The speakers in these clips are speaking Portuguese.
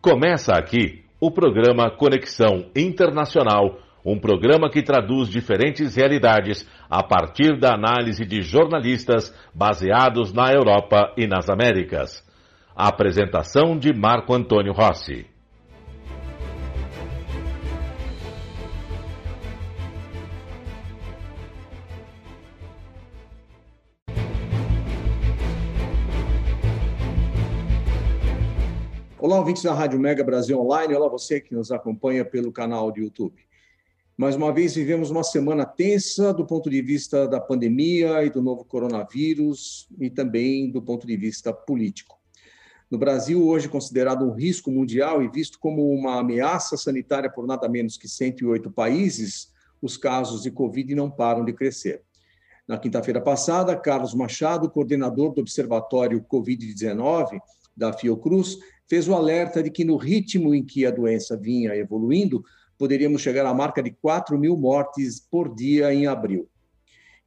Começa aqui o programa Conexão Internacional, um programa que traduz diferentes realidades a partir da análise de jornalistas baseados na Europa e nas Américas. Apresentação de Marco Antônio Rossi. Olá, ouvintes da Rádio Mega Brasil Online. Olá, você que nos acompanha pelo canal do YouTube. Mais uma vez, vivemos uma semana tensa do ponto de vista da pandemia e do novo coronavírus e também do ponto de vista político. No Brasil, hoje considerado um risco mundial e visto como uma ameaça sanitária por nada menos que 108 países, os casos de Covid não param de crescer. Na quinta-feira passada, Carlos Machado, coordenador do Observatório Covid-19 da Fiocruz, fez o alerta de que, no ritmo em que a doença vinha evoluindo, poderíamos chegar à marca de 4 mil mortes por dia em abril.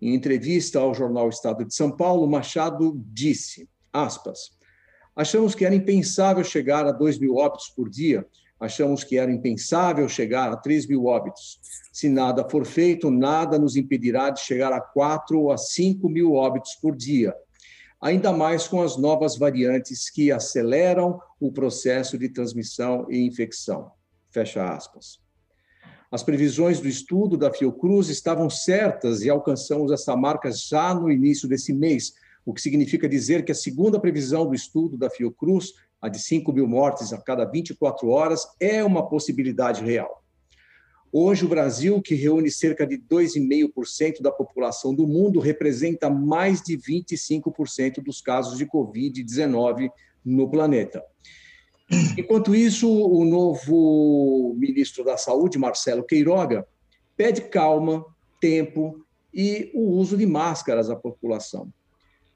Em entrevista ao jornal Estado de São Paulo, Machado disse, aspas, achamos que era impensável chegar a 2 mil óbitos por dia, achamos que era impensável chegar a 3 mil óbitos. Se nada for feito, nada nos impedirá de chegar a 4 ou a 5 mil óbitos por dia ainda mais com as novas variantes que aceleram o processo de transmissão e infecção. Fecha aspas. As previsões do estudo da Fiocruz estavam certas e alcançamos essa marca já no início desse mês, o que significa dizer que a segunda previsão do estudo da Fiocruz, a de 5 mil mortes a cada 24 horas, é uma possibilidade real. Hoje, o Brasil, que reúne cerca de 2,5% da população do mundo, representa mais de 25% dos casos de Covid-19 no planeta. Enquanto isso, o novo ministro da Saúde, Marcelo Queiroga, pede calma, tempo e o uso de máscaras à população.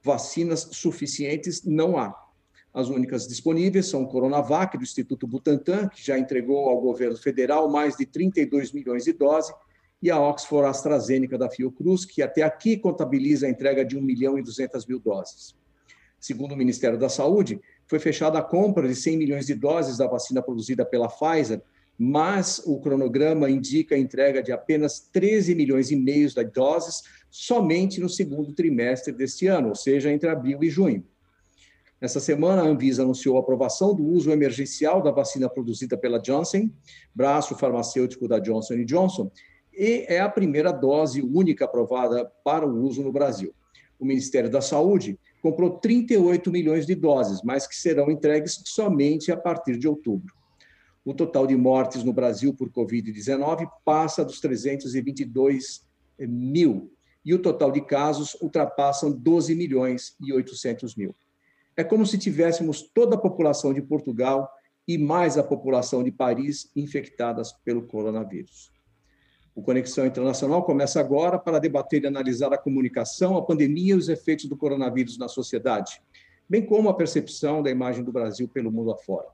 Vacinas suficientes não há. As únicas disponíveis são o Coronavac, do Instituto Butantan, que já entregou ao governo federal mais de 32 milhões de doses, e a Oxford AstraZeneca da Fiocruz, que até aqui contabiliza a entrega de 1 milhão e 200 mil doses. Segundo o Ministério da Saúde, foi fechada a compra de 100 milhões de doses da vacina produzida pela Pfizer, mas o cronograma indica a entrega de apenas 13 milhões e meio de doses somente no segundo trimestre deste ano, ou seja, entre abril e junho. Nessa semana, a Anvisa anunciou a aprovação do uso emergencial da vacina produzida pela Johnson, braço farmacêutico da Johnson Johnson, e é a primeira dose única aprovada para o uso no Brasil. O Ministério da Saúde comprou 38 milhões de doses, mas que serão entregues somente a partir de outubro. O total de mortes no Brasil por Covid-19 passa dos 322 mil, e o total de casos ultrapassam 12 milhões e 800 mil. É como se tivéssemos toda a população de Portugal e mais a população de Paris infectadas pelo coronavírus. O Conexão Internacional começa agora para debater e analisar a comunicação, a pandemia e os efeitos do coronavírus na sociedade, bem como a percepção da imagem do Brasil pelo mundo afora.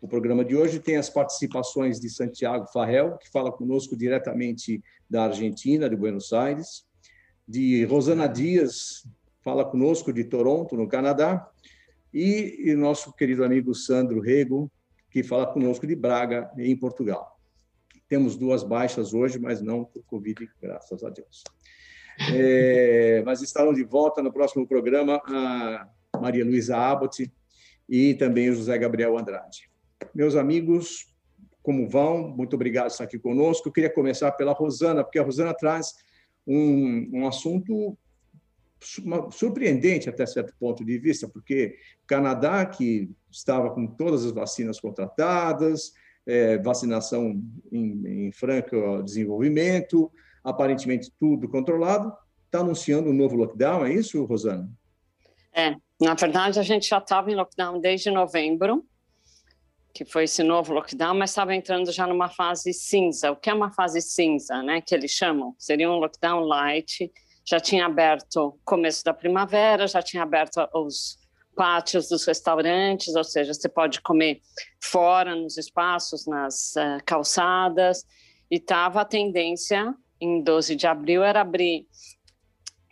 O programa de hoje tem as participações de Santiago Farrell, que fala conosco diretamente da Argentina, de Buenos Aires, de Rosana Dias, fala conosco de Toronto, no Canadá, e, e nosso querido amigo Sandro Rego, que fala conosco de Braga, em Portugal. Temos duas baixas hoje, mas não por Covid, graças a Deus. É, mas estarão de volta no próximo programa a Maria Luísa Abbott e também o José Gabriel Andrade. Meus amigos, como vão? Muito obrigado por estar aqui conosco. Eu queria começar pela Rosana, porque a Rosana traz um, um assunto surpreendente até certo ponto de vista, porque o Canadá, que estava com todas as vacinas contratadas, é, vacinação em, em franco desenvolvimento, aparentemente tudo controlado, está anunciando um novo lockdown, é isso, Rosana? É, na verdade a gente já estava em lockdown desde novembro, que foi esse novo lockdown, mas estava entrando já numa fase cinza. O que é uma fase cinza, né? Que eles chamam? Seria um lockdown light, já tinha aberto começo da primavera, já tinha aberto os pátios dos restaurantes, ou seja, você pode comer fora, nos espaços, nas uh, calçadas, e estava a tendência, em 12 de abril, era abrir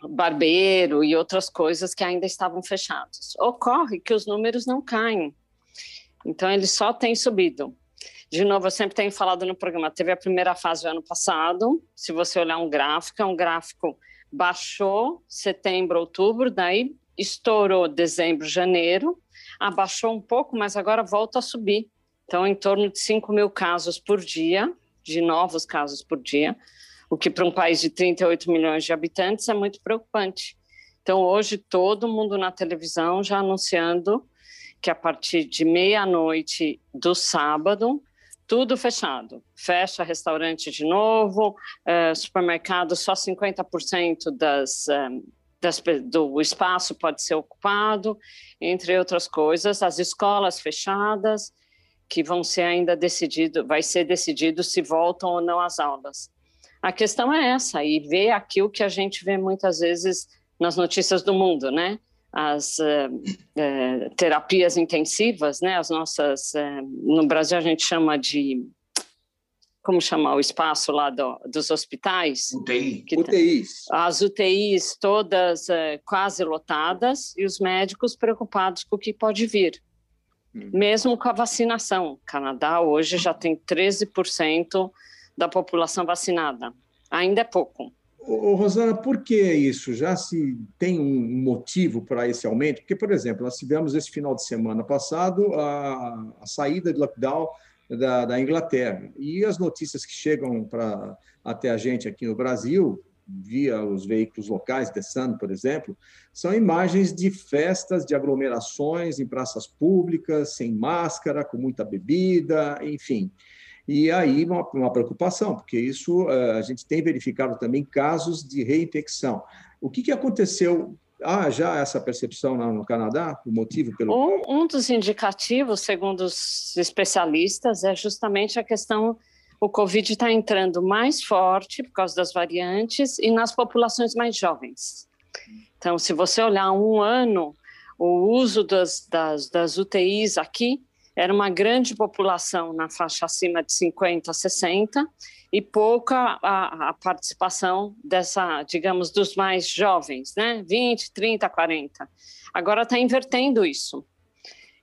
barbeiro e outras coisas que ainda estavam fechados. Ocorre que os números não caem. Então, ele só tem subido. De novo, eu sempre tenho falado no programa, teve a primeira fase do ano passado, se você olhar um gráfico, é um gráfico baixou setembro, outubro, daí estourou dezembro, janeiro, abaixou um pouco, mas agora volta a subir. Então, em torno de 5 mil casos por dia, de novos casos por dia, o que para um país de 38 milhões de habitantes é muito preocupante. Então, hoje, todo mundo na televisão já anunciando que a partir de meia-noite do sábado, tudo fechado. Fecha restaurante de novo, uh, supermercado, só 50% das, um, das, do espaço pode ser ocupado, entre outras coisas. As escolas fechadas, que vão ser ainda decidido, vai ser decidido se voltam ou não às aulas. A questão é essa, e ver aqui o que a gente vê muitas vezes nas notícias do mundo, né? As uh, uh, terapias intensivas, né? As nossas, uh, no Brasil a gente chama de como chamar o espaço lá do, dos hospitais? UTI. Que, UTIs. As UTIs todas quase lotadas e os médicos preocupados com o que pode vir. Hum. Mesmo com a vacinação. O Canadá hoje já tem 13% da população vacinada. Ainda é pouco. Ô, Rosana, por que isso? Já se tem um motivo para esse aumento? Porque, por exemplo, nós tivemos esse final de semana passado a, a saída de lockdown da, da, Inglaterra. E as notícias que chegam para até a gente aqui no Brasil, via os veículos locais, The Sun, por exemplo, são imagens de festas, de aglomerações em praças públicas, sem máscara, com muita bebida, enfim. E aí uma, uma preocupação, porque isso eh, a gente tem verificado também casos de reinfecção. O que, que aconteceu há já essa percepção no Canadá, o motivo pelo um, um, dos indicativos, segundo os especialistas, é justamente a questão o Covid está entrando mais forte por causa das variantes e nas populações mais jovens. Então, se você olhar um ano, o uso das, das, das UTIs aqui era uma grande população na faixa acima de 50, 60 e pouca a, a, participação dessa, digamos, dos mais jovens, né? 20, 30, 40. Agora está invertendo isso.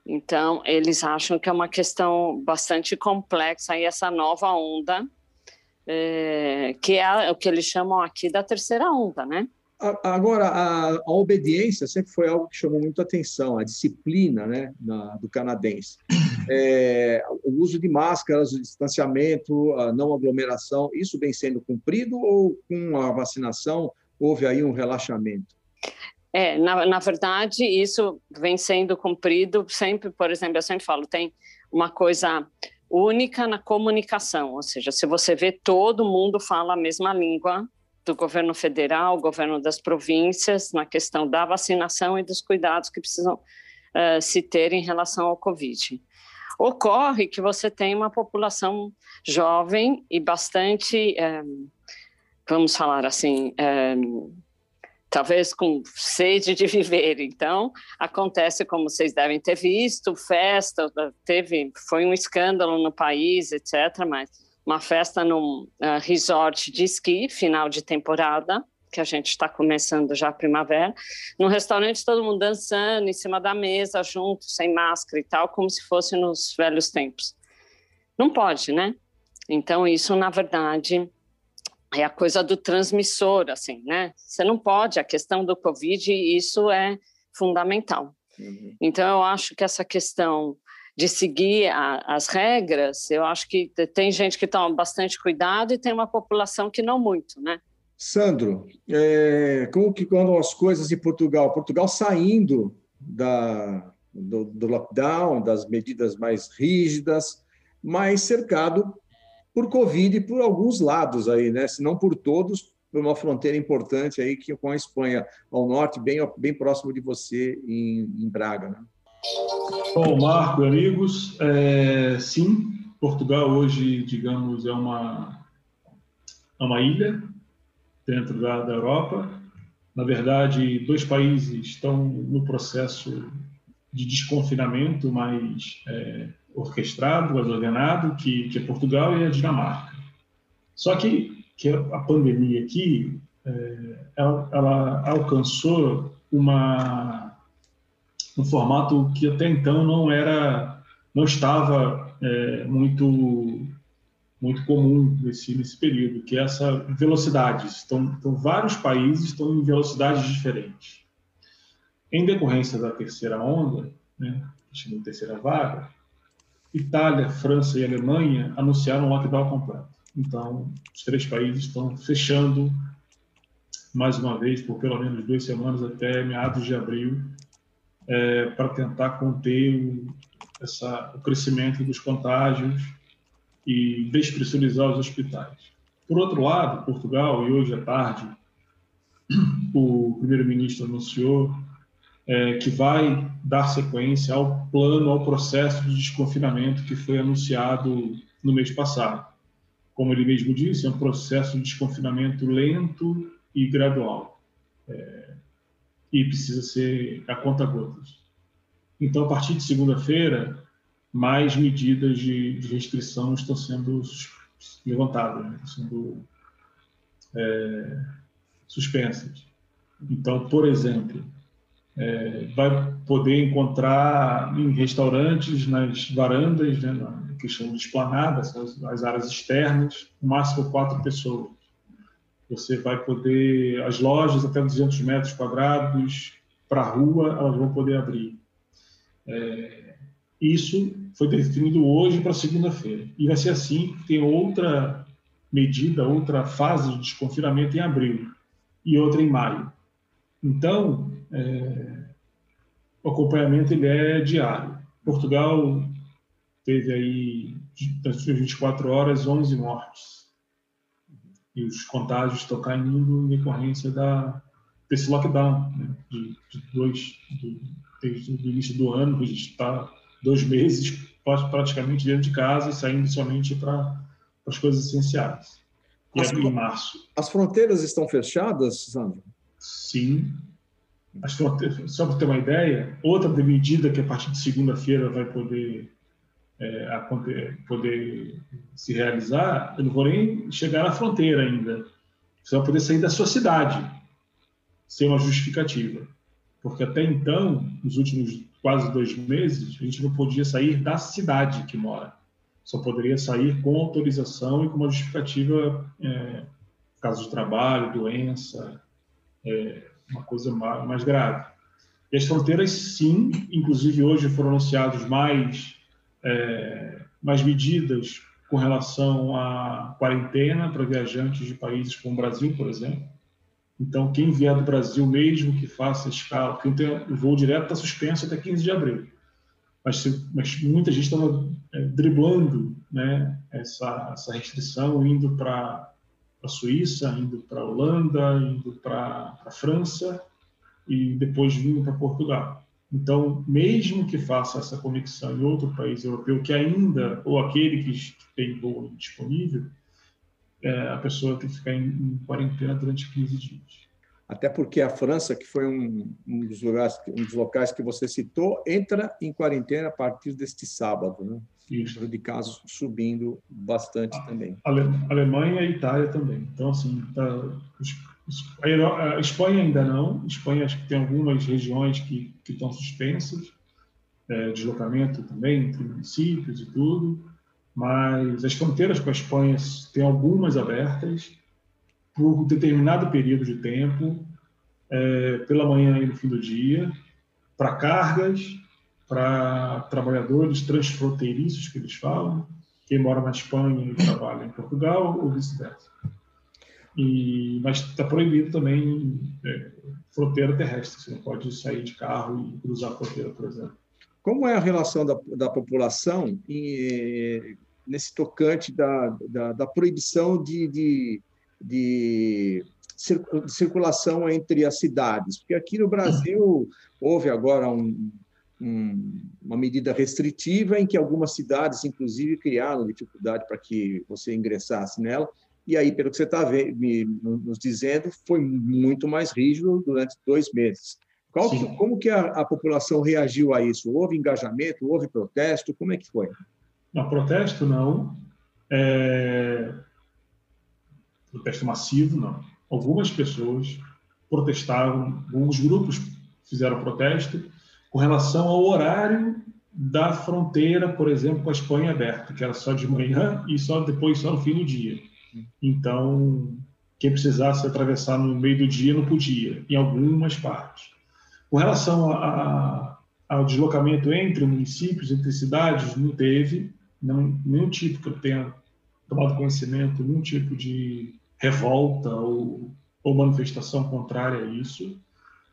Então, eles acham que é uma questão bastante complexa essa nova onda, é, que é o que eles chamam aqui da terceira onda, né? Agora, a, a, obediência sempre foi algo que chamou muito atenção, a disciplina né, na, do canadense. É, o uso de máscaras, o distanciamento, a não aglomeração, isso vem sendo cumprido ou com a vacinação houve aí um relaxamento? É, na, na verdade, isso vem sendo cumprido sempre, por exemplo, eu sempre falo, tem uma coisa única na comunicação, ou seja, se você vê todo mundo fala a mesma língua, do governo federal, governo das províncias, na questão da vacinação e dos cuidados que precisam uh, se ter em relação ao Covid. Ocorre que você tem uma população jovem e bastante, eh, vamos falar assim, eh, talvez com sede de viver. Então, acontece como vocês devem ter visto, festa, teve, foi um escândalo no país, etc. Mas uma festa num uh, resort de esqui, final de temporada, que a gente está começando já a primavera, num restaurante todo mundo dançando em cima da mesa, junto, sem máscara e tal, como se fosse nos velhos tempos. Não pode, né? Então, isso, na verdade, é a coisa do transmissor, assim, né? Você não pode, a questão do Covid, isso é fundamental. Uhum. Então, eu acho que essa questão de seguir a, as regras, eu acho que tem gente que toma bastante cuidado e tem uma população que não muito, né? Sandro, é, como que andam as coisas em Portugal? Portugal saindo da, do, do lockdown, das medidas mais rígidas, mas cercado por Covid por alguns lados aí, né? Se não por todos, por uma fronteira importante aí que com a Espanha ao norte, bem, bem próximo de você em, em Braga, né? Bom, Marco, amigos, é, sim, Portugal hoje, digamos, é uma, é uma ilha dentro da, da Europa. Na verdade, dois países estão no processo de desconfinamento mais é, orquestrado, mais ordenado, que, que é Portugal e a Dinamarca. Só que, que a pandemia aqui, é, ela, ela alcançou uma um formato que até então não era não estava é, muito muito comum nesse, nesse período, que é essa velocidade. Então, então, vários países estão em velocidades diferentes. Em decorrência da terceira onda, né, a terceira vaga, Itália, França e Alemanha anunciaram um lockdown completo. Então, os três países estão fechando mais uma vez por pelo menos duas semanas até meados de abril é, para tentar conter o, essa, o crescimento dos contágios e despressurizar os hospitais. Por outro lado, Portugal, e hoje à tarde, o primeiro-ministro anunciou é, que vai dar sequência ao plano, ao processo de desconfinamento que foi anunciado no mês passado. Como ele mesmo disse, é um processo de desconfinamento lento e gradual. É, e precisa ser a conta gotas. Então, a partir de segunda-feira, mais medidas de, de, restrição estão sendo levantadas, né? estão sendo é, suspensas. Então, por exemplo, é, vai poder encontrar em restaurantes, nas varandas, né, na questão de esplanadas, as, as áreas externas, no máximo quatro pessoas. Você vai poder, as lojas até 200 metros quadrados para a rua, elas vão poder abrir. É, isso foi definido hoje para segunda-feira. E vai ser assim, tem outra medida, outra fase de desconfinamento em abril e outra em maio. Então, é, o acompanhamento ele é diário. Portugal teve aí, nas 24 horas, 11 mortes. E os contágios estão caindo em decorrência da, desse lockdown, né? de, de dois, do, desde o início do ano, a gente está dois meses praticamente dentro de casa e saindo somente para as coisas essenciais. E as, em março. As fronteiras estão fechadas, Sandro? Sim. As fronteiras, só para ter uma ideia, outra medida que a partir de segunda-feira vai poder, é, poder se realizar, eu não vou nem chegar na fronteira ainda. Você vai poder sair da sua cidade sem uma justificativa. Porque até então, nos últimos quase dois meses, a gente não podia sair da cidade que mora. Só poderia sair com autorização e com uma justificativa, é, caso de trabalho, doença, é, uma coisa mais, mais grave. E as fronteiras, sim, inclusive hoje foram anunciados mais, é, mais medidas com relação à quarentena para viajantes de países como o Brasil, por exemplo. Então, quem vier do Brasil, mesmo que faça escala, porque o voo direto está suspenso até 15 de abril. Mas, mas muita gente estava é, driblando né, essa, essa restrição, indo para a Suíça, indo para a Holanda, indo para a França e depois vindo para Portugal. Então, mesmo que faça essa conexão em outro país europeu, que ainda, ou aquele que tem voo disponível, é, a pessoa tem que ficar em, em, quarentena durante 15 dias. Até porque a França, que foi um, um, dos lugares, um dos locais que você citou, entra em quarentena a partir deste sábado, né? Isso. O número de casos subindo bastante a, também. Alemanha e Itália também. Então, assim, tá, a Espanha ainda não. A Espanha acho que tem algumas regiões que, que estão suspensas, é, deslocamento também entre municípios e tudo mas as fronteiras com a Espanha têm algumas abertas por um determinado período de tempo, é, pela manhã e no fim do dia, para cargas, para trabalhadores transfronteiriços, que eles falam, quem mora na Espanha e trabalha em Portugal, ou vice-versa. E, mas está proibido também é, fronteira terrestre, você não pode sair de carro e cruzar a fronteira, por exemplo. Como é a relação da, da população em, nesse tocante da, da, da proibição de, de, de, circulação entre as cidades? Porque aqui no Brasil houve agora um, um, uma medida restritiva em que algumas cidades, inclusive, criaram dificuldade para que você ingressasse nela. E aí, pelo que você está nos dizendo, foi muito mais rígido durante dois meses. Que, como que a, a, população reagiu a isso? Houve engajamento? Houve protesto? Como é que foi? Não, protesto não. É... Protesto massivo, não. Algumas pessoas protestaram, alguns grupos fizeram protesto com relação ao horário da fronteira, por exemplo, com a Espanha aberta, que era só de manhã e só depois só no fim do dia. Então, quem precisasse atravessar no meio do dia não podia, em algumas partes. Com relação a, a, ao deslocamento entre municípios, entre cidades, não teve não, nenhum tipo que eu tenha tomado conhecimento, nenhum tipo de revolta ou, ou manifestação contrária a isso.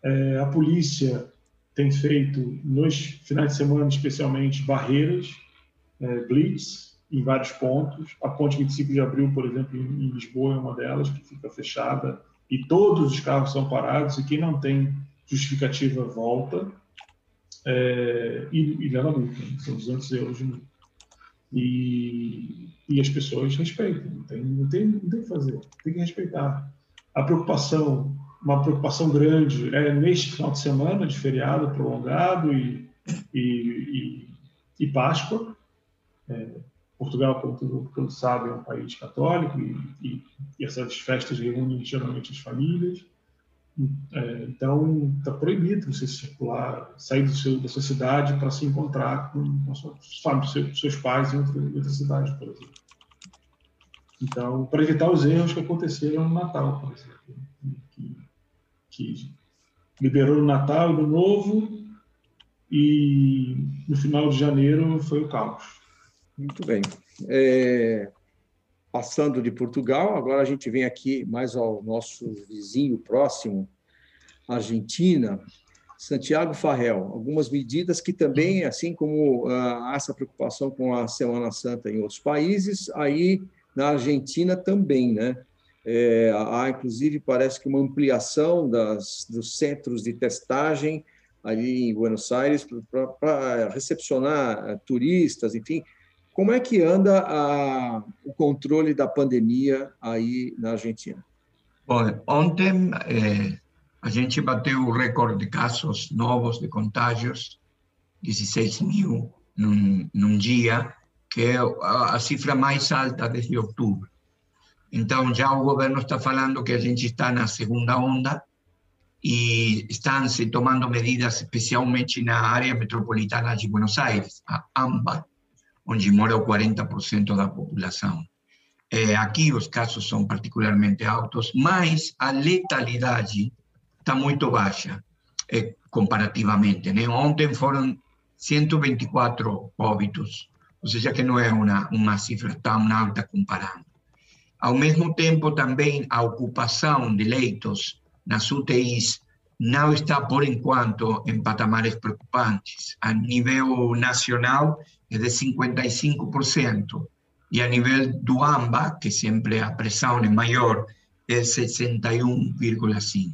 É, a polícia tem feito, nos finais de semana especialmente, barreiras, é, blitz, em vários pontos. A ponte 25 de abril, por exemplo, em Lisboa é uma delas, que fica fechada e todos os carros são parados e quem não tem justificativa volta é, e, e leva multa, né? são 200 euros de multa. E, e as pessoas respeitam, não tem, não, tem, não tem que fazer, tem que respeitar. A preocupação, uma preocupação grande é neste final de semana de feriado prolongado e, e, e, e Páscoa. É, Portugal, como todos sabem, é um país católico e, e, e essas festas reúnem geralmente as famílias. É, então, está proibido você circular, sair do seu, da sua cidade para se encontrar com, com seus, seus pais em outra, outra cidade, por exemplo. Então, para evitar os erros que aconteceram no Natal, por exemplo, que, que liberou no Natal no Novo, e no final de janeiro foi o caos. Muito bem. É, passando de Portugal, agora a gente vem aqui mais ao nosso vizinho próximo, Argentina, Santiago Farrell. Algumas medidas que também, assim como ah, há essa preocupação com a Semana Santa em outros países, aí na Argentina também, né? É, há, inclusive, parece que uma ampliação das, dos centros de testagem ali em Buenos Aires para recepcionar eh, turistas, enfim, como é que anda a, o controle da pandemia aí na Argentina? Bom, ontem eh, a gente bateu o recorde de casos novos de contágios, 16 mil num, num dia, que é a, a cifra mais alta desde outubro. Então, já o governo está falando que a gente está na segunda onda e estão se tomando medidas, especialmente na área metropolitana de Buenos Aires, a AMBA, onde mora o 40% da população. É, aqui os casos são particularmente altos, mas a letalidade está muito baixa é, comparativamente. Né? Ontem foram 124 óbitos, ou seja, que não é uma, uma cifra tão alta comparando. Ao mesmo tempo, também a ocupação de leitos nas UTIs não está, por enquanto, em patamares preocupantes. A nível nacional, é de 55%, e a nível do AMBA, que sempre a pressão é maior, é 61,5%.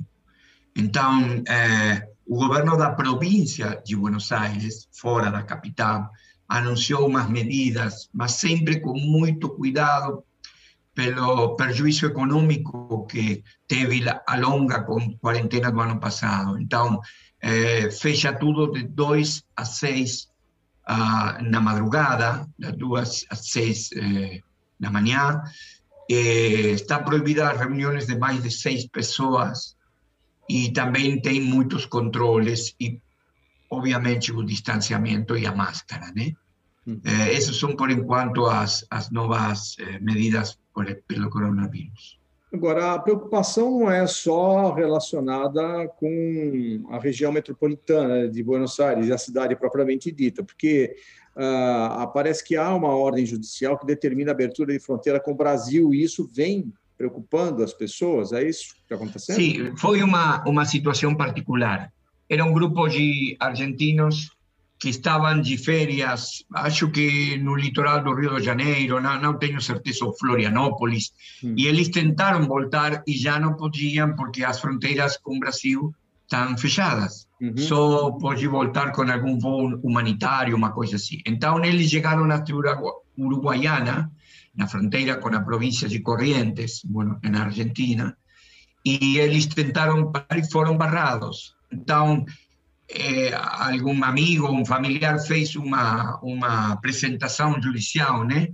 Então, eh, o governo da província de Buenos Aires, fora da capital, anunciou umas medidas, mas sempre com muito cuidado pelo prejuízo econômico que teve a longa quarentena do ano passado. Então, eh, fecha tudo de 2 a 6 ah, na madrugada, das duas às seis eh, da manhã. Eh, está proibida as reuniões de mais de seis pessoas e também tem muitos controles e, obviamente, o distanciamento e a máscara, né? Uhum. Eh, essas são, por enquanto, as, as novas eh, medidas por, pelo coronavírus. Agora, a preocupação não é só relacionada com a região metropolitana de Buenos Aires e a cidade propriamente dita, porque uh, parece que há uma ordem judicial que determina a abertura de fronteira com o Brasil e isso vem preocupando as pessoas. É isso que está acontecendo? Sim, foi uma, uma situação particular. Era um grupo de argentinos que estavam de férias, acho que no litoral do Rio de Janeiro, não, não tenho certeza, ou Florianópolis, hum. e eles tentaram voltar e já não podiam porque as fronteiras com o Brasil estão fechadas. Uhum. Só pode voltar com algum voo humanitário, uma coisa assim. Então eles chegaram na Uruguaiana, na fronteira com a província de Corrientes, bueno, na Argentina, e eles tentaram parar e foram barrados. Então, eh, algum amigo, um familiar fez uma, uma apresentação judicial, né?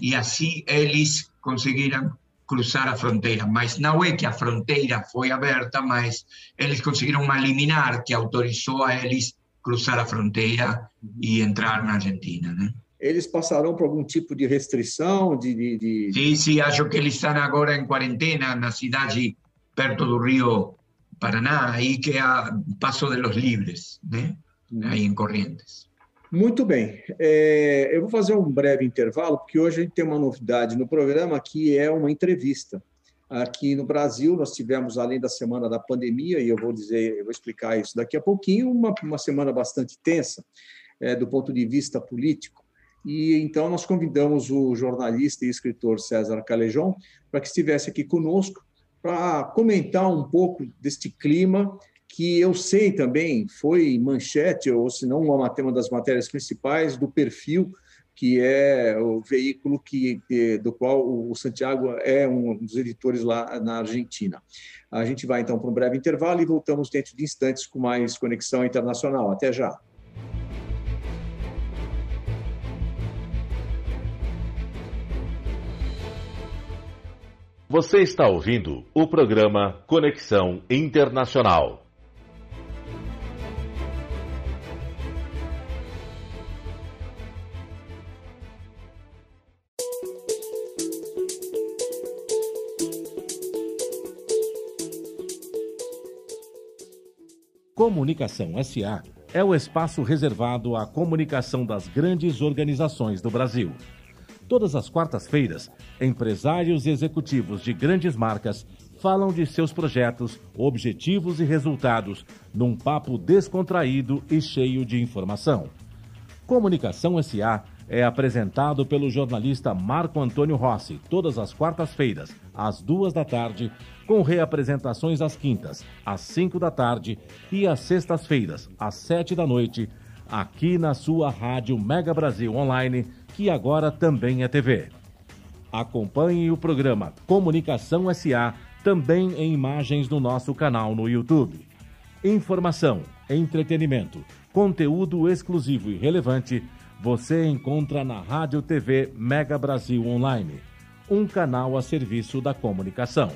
E assim eles conseguiram cruzar a fronteira. Mas não é que a fronteira foi aberta, mas eles conseguiram uma liminar que autorizou a eles cruzar a fronteira e entrar na Argentina, né? Eles passarão por algum tipo de restrição? De, de, de... Sim, sim, acho que eles estão agora em quarentena na cidade perto do Rio Paraná, aí que é a Passo de los Livres, né? Aí em Corrientes. Muito bem. É, eu vou fazer um breve intervalo, porque hoje a gente tem uma novidade no programa que é uma entrevista. Aqui no Brasil, nós tivemos, além da semana da pandemia, e eu vou dizer, eu vou explicar isso daqui a pouquinho, uma, uma semana bastante tensa é, do ponto de vista político. E então nós convidamos o jornalista e escritor César Calejon para que estivesse aqui conosco para comentar um pouco deste clima que eu sei também foi manchete, ou se não uma, uma das matérias principais do perfil, que é o veículo que, do qual o Santiago é um dos editores lá na Argentina. A gente vai então para um breve intervalo e voltamos dentro de instantes com mais Conexão Internacional. Até já. Você está ouvindo o programa Conexão Internacional. Comunicação SA é o espaço reservado à comunicação das grandes organizações do Brasil. Todas as quartas-feiras, empresários e executivos de grandes marcas falam de seus projetos, objetivos e resultados num papo descontraído e cheio de informação. Comunicação SA é apresentado pelo jornalista Marco Antônio Rossi todas as quartas-feiras, às duas da tarde, com reapresentações às quintas, às cinco da tarde e às sextas-feiras, às sete da noite, aqui na sua rádio Mega Brasil Online, que agora também é TV. Acompanhe o programa Comunicação SA também em imagens no nosso canal no YouTube. Informação, entretenimento, conteúdo exclusivo e relevante você encontra na Rádio TV Mega Brasil Online, um canal a serviço da comunicação.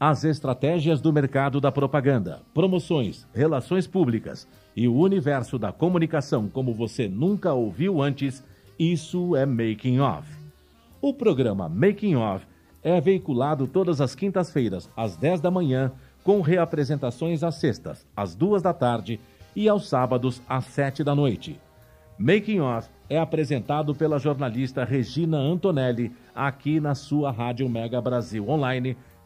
As estratégias do mercado da propaganda, promoções, relações públicas e o universo da comunicação como você nunca ouviu antes, isso é Making Off. O programa Making Off é veiculado todas as quintas-feiras, às 10 da manhã, com reapresentações às sextas, às 2 da tarde e aos sábados, às 7 da noite. Making Off é apresentado pela jornalista Regina Antonelli, aqui na sua Rádio Mega Brasil Online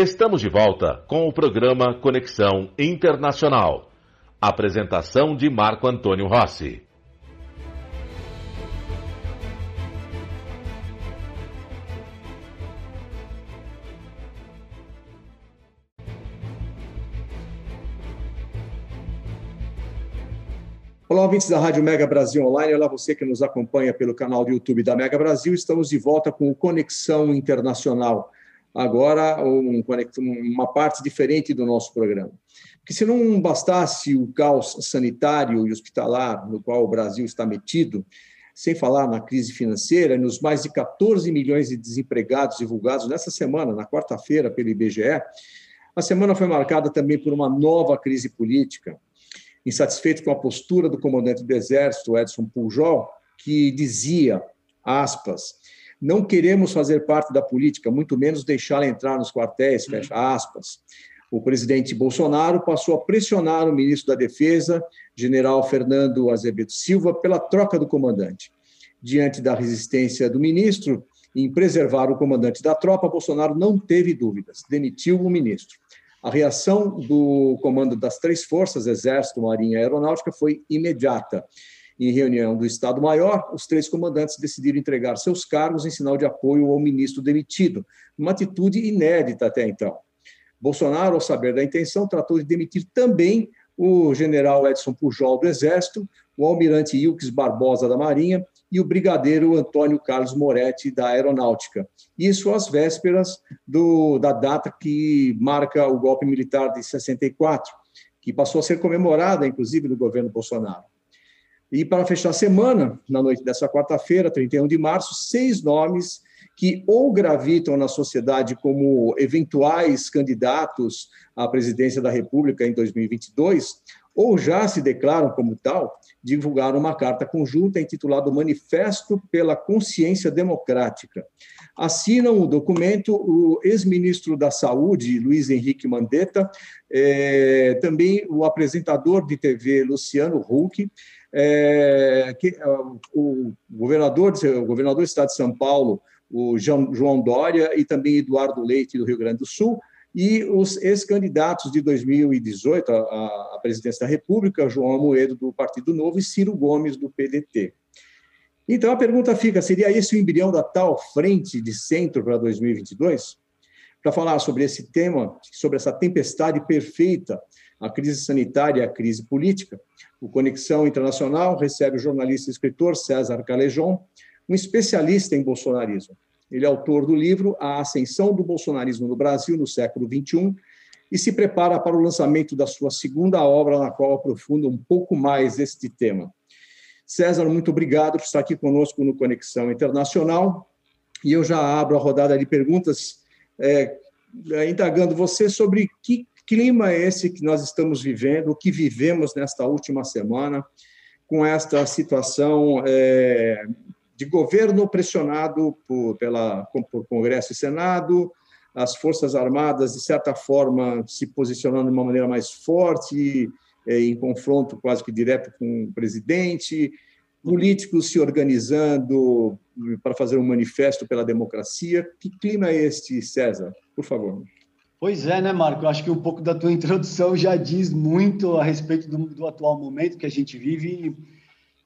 Estamos de volta com o programa Conexão Internacional. Apresentação de Marco Antônio Rossi. Olá, ouvintes da Rádio Mega Brasil Online. Olá, você que nos acompanha pelo canal do YouTube da Mega Brasil. Estamos de volta com o Conexão Internacional agora um, uma parte diferente do nosso programa. Porque se não bastasse o caos sanitário e hospitalar no qual o Brasil está metido, sem falar na crise financeira, nos mais de 14 milhões de desempregados divulgados nessa semana, na quarta-feira, pelo IBGE, a semana foi marcada também por uma nova crise política. Insatisfeito com a postura do comandante do Exército, Edson Pujol, que dizia, aspas, não queremos fazer parte da política, muito menos deixá-la entrar nos quartéis, uhum. fecha aspas. O presidente Bolsonaro passou a pressionar o ministro da Defesa, general Fernando Azevedo Silva, pela troca do comandante. Diante da resistência do ministro em preservar o comandante da tropa, Bolsonaro não teve dúvidas, demitiu o ministro. A reação do comando das três forças, Exército, Marinha e Aeronáutica, foi imediata. Em reunião do Estado-Maior, os três comandantes decidiram entregar seus cargos em sinal de apoio ao ministro demitido, uma atitude inédita até então. Bolsonaro, ao saber da intenção, tratou de demitir também o general Edson Pujol do Exército, o almirante Ilques Barbosa da Marinha e o brigadeiro Antônio Carlos Moretti da Aeronáutica. Isso às vésperas do, da data que marca o golpe militar de 64, que passou a ser comemorada, inclusive, no governo Bolsonaro. E para fechar a semana, na noite dessa quarta-feira, 31 de março, seis nomes que ou gravitam na sociedade como eventuais candidatos à presidência da República em 2022, ou já se declaram como tal, divulgaram uma carta conjunta intitulada Manifesto pela Consciência Democrática. Assinam o documento o ex-ministro da Saúde, Luiz Henrique Mandetta, é, também o apresentador de TV, Luciano Huck, é, que, é, o, governador, o governador do estado de São Paulo, o João Dória, e também Eduardo Leite, do Rio Grande do Sul, e os ex-candidatos de 2018 à, presidência da República, João Amoedo, do Partido Novo, e Ciro Gomes, do PDT. Então, a pergunta fica: seria esse o embrião da tal frente de centro para 2022? Para falar sobre esse tema, sobre essa tempestade perfeita, a crise sanitária e a crise política, o Conexão Internacional recebe o jornalista e escritor César Calejon, um especialista em bolsonarismo. Ele é autor do livro A Ascensão do Bolsonarismo no Brasil no século XXI e se prepara para o lançamento da sua segunda obra, na qual aprofunda um pouco mais este tema. César, muito obrigado por estar aqui conosco no Conexão Internacional. E eu já abro a rodada de perguntas, é, indagando você sobre que clima é esse que nós estamos vivendo, o que vivemos nesta última semana, com esta situação é, de governo pressionado por, pela, por Congresso e Senado, as Forças Armadas, de certa forma, se posicionando de uma maneira mais forte, é, em confronto quase que direto com o presidente, políticos se organizando para fazer um manifesto pela democracia. Que clima é este, César? Por favor. Pois é, né, Marco? Eu acho que um pouco da tua introdução já diz muito a respeito do, do atual momento que a gente vive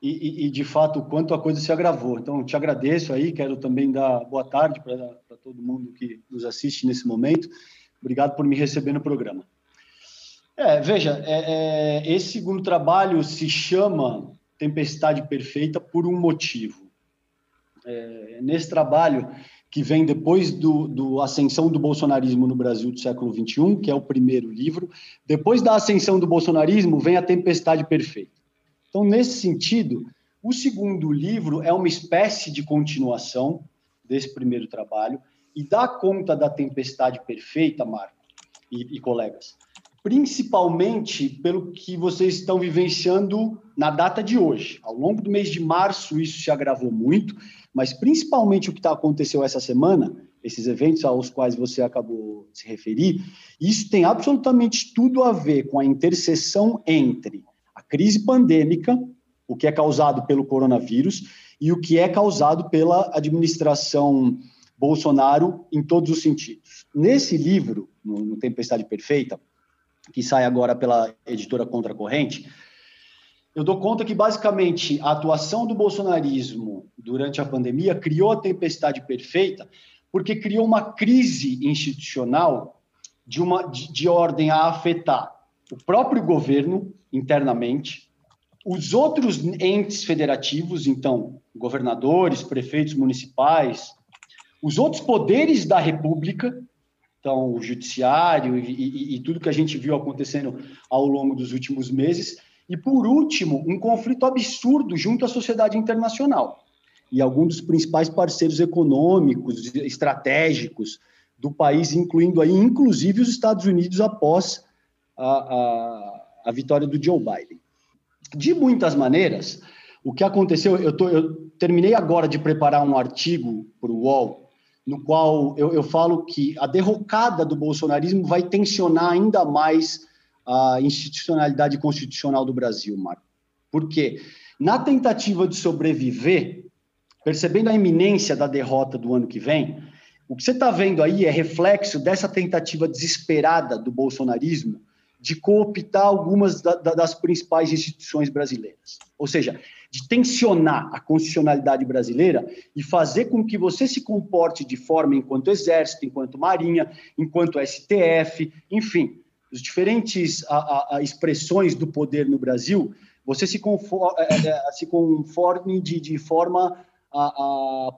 e, e, e, de fato, o quanto a coisa se agravou. Então, te agradeço aí, quero também dar boa tarde para todo mundo que nos assiste nesse momento. Obrigado por me receber no programa. É, veja, é, é, esse segundo trabalho se chama Tempestade Perfeita por um motivo. É, nesse trabalho, que vem depois do, do ascensão do bolsonarismo no Brasil do século XXI, que é o primeiro livro, depois da ascensão do bolsonarismo vem a Tempestade Perfeita. Então, nesse sentido, o segundo livro é uma espécie de continuação desse primeiro trabalho e dá conta da tempestade perfeita, Marco e, e colegas, principalmente pelo que vocês estão vivenciando na data de hoje. Ao longo do mês de março, isso se agravou muito, mas principalmente o que tá, aconteceu essa semana, esses eventos aos quais você acabou de se referir, isso tem absolutamente tudo a ver com a interseção entre crise pandêmica, o que é causado pelo coronavírus e o que é causado pela administração Bolsonaro em todos os sentidos. Nesse livro, no, Tempestade Perfeita, que sai agora pela editora Contracorrente, eu dou conta que, basicamente, a atuação do bolsonarismo durante a pandemia criou a tempestade perfeita, porque criou uma crise institucional de, uma, de, de ordem a afetar o próprio governo, internamente. Os outros entes federativos, então, governadores, prefeitos municipais, os outros poderes da República, então, o judiciário e, e, e tudo que a gente viu acontecendo ao longo dos últimos meses. E, por último, um conflito absurdo junto à sociedade internacional e alguns dos principais parceiros econômicos, estratégicos do país, incluindo aí, inclusive, os Estados Unidos após a, a a vitória do Joe Biden. De muitas maneiras, o que aconteceu, eu, tô, eu terminei agora de preparar um artigo para o UOL, no qual eu, eu falo que a derrocada do bolsonarismo vai tensionar ainda mais a institucionalidade constitucional do Brasil, Marco. Por quê? Na tentativa de sobreviver, percebendo a iminência da derrota do ano que vem, o que você está vendo aí é reflexo dessa tentativa desesperada do bolsonarismo de cooptar algumas da, da, das principais instituições brasileiras. Ou seja, de tensionar a constitucionalidade brasileira e fazer com que você se comporte de forma enquanto Exército, enquanto Marinha, enquanto STF, enfim, as diferentes a, a, a expressões do poder no Brasil, você se, conforme, é, é, é, se conforme de, de forma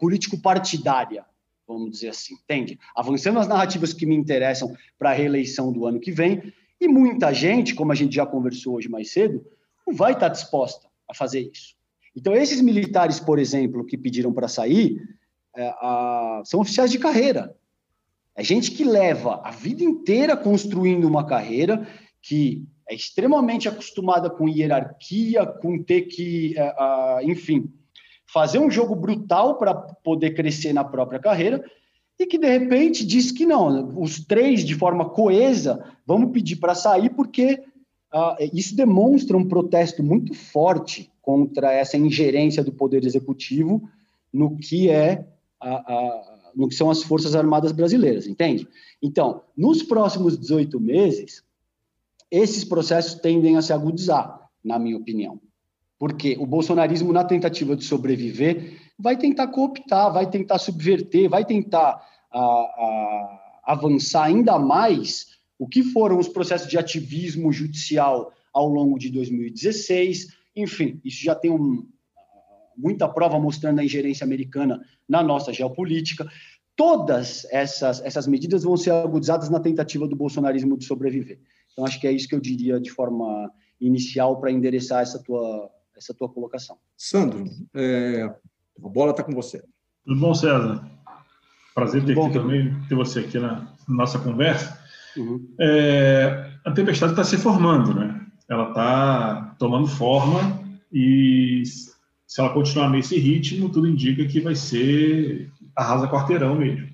político-partidária, vamos dizer assim, entende? Avançando as narrativas que me interessam para a reeleição do ano que vem, e muita gente, como a gente já conversou hoje mais cedo, não vai estar disposta a fazer isso. Então, esses militares, por exemplo, que pediram para sair, é, a, são oficiais de carreira. É gente que leva a vida inteira construindo uma carreira, que é extremamente acostumada com hierarquia, com ter que, é, enfim, fazer um jogo brutal para poder crescer na própria carreira, e que de repente diz que não, os três de forma coesa vamos pedir para sair porque uh, isso demonstra um protesto muito forte contra essa ingerência do poder executivo no que é a, a, no que são as forças armadas brasileiras, entende? Então, nos próximos 18 meses, esses processos tendem a se agudizar, na minha opinião, porque o bolsonarismo na tentativa de sobreviver vai tentar cooptar, vai tentar subverter, vai tentar a, a, avançar ainda mais o que foram os processos de ativismo judicial ao longo de 2016. Enfim, isso já tem um, muita prova mostrando a ingerência americana na nossa geopolítica. Todas essas, essas medidas vão ser agudizadas na tentativa do bolsonarismo de sobreviver. Então, acho que é isso que eu diria de forma inicial para endereçar essa tua, essa tua colocação. Sandro, é, a bola está com você. Tudo bom, César? Prazer ter, bom, também, ter você aqui na nossa conversa. Uhum. É, a tempestade está se formando, né? Ela está tomando forma e se ela continuar nesse ritmo, tudo indica que vai ser arrasa quarteirão mesmo.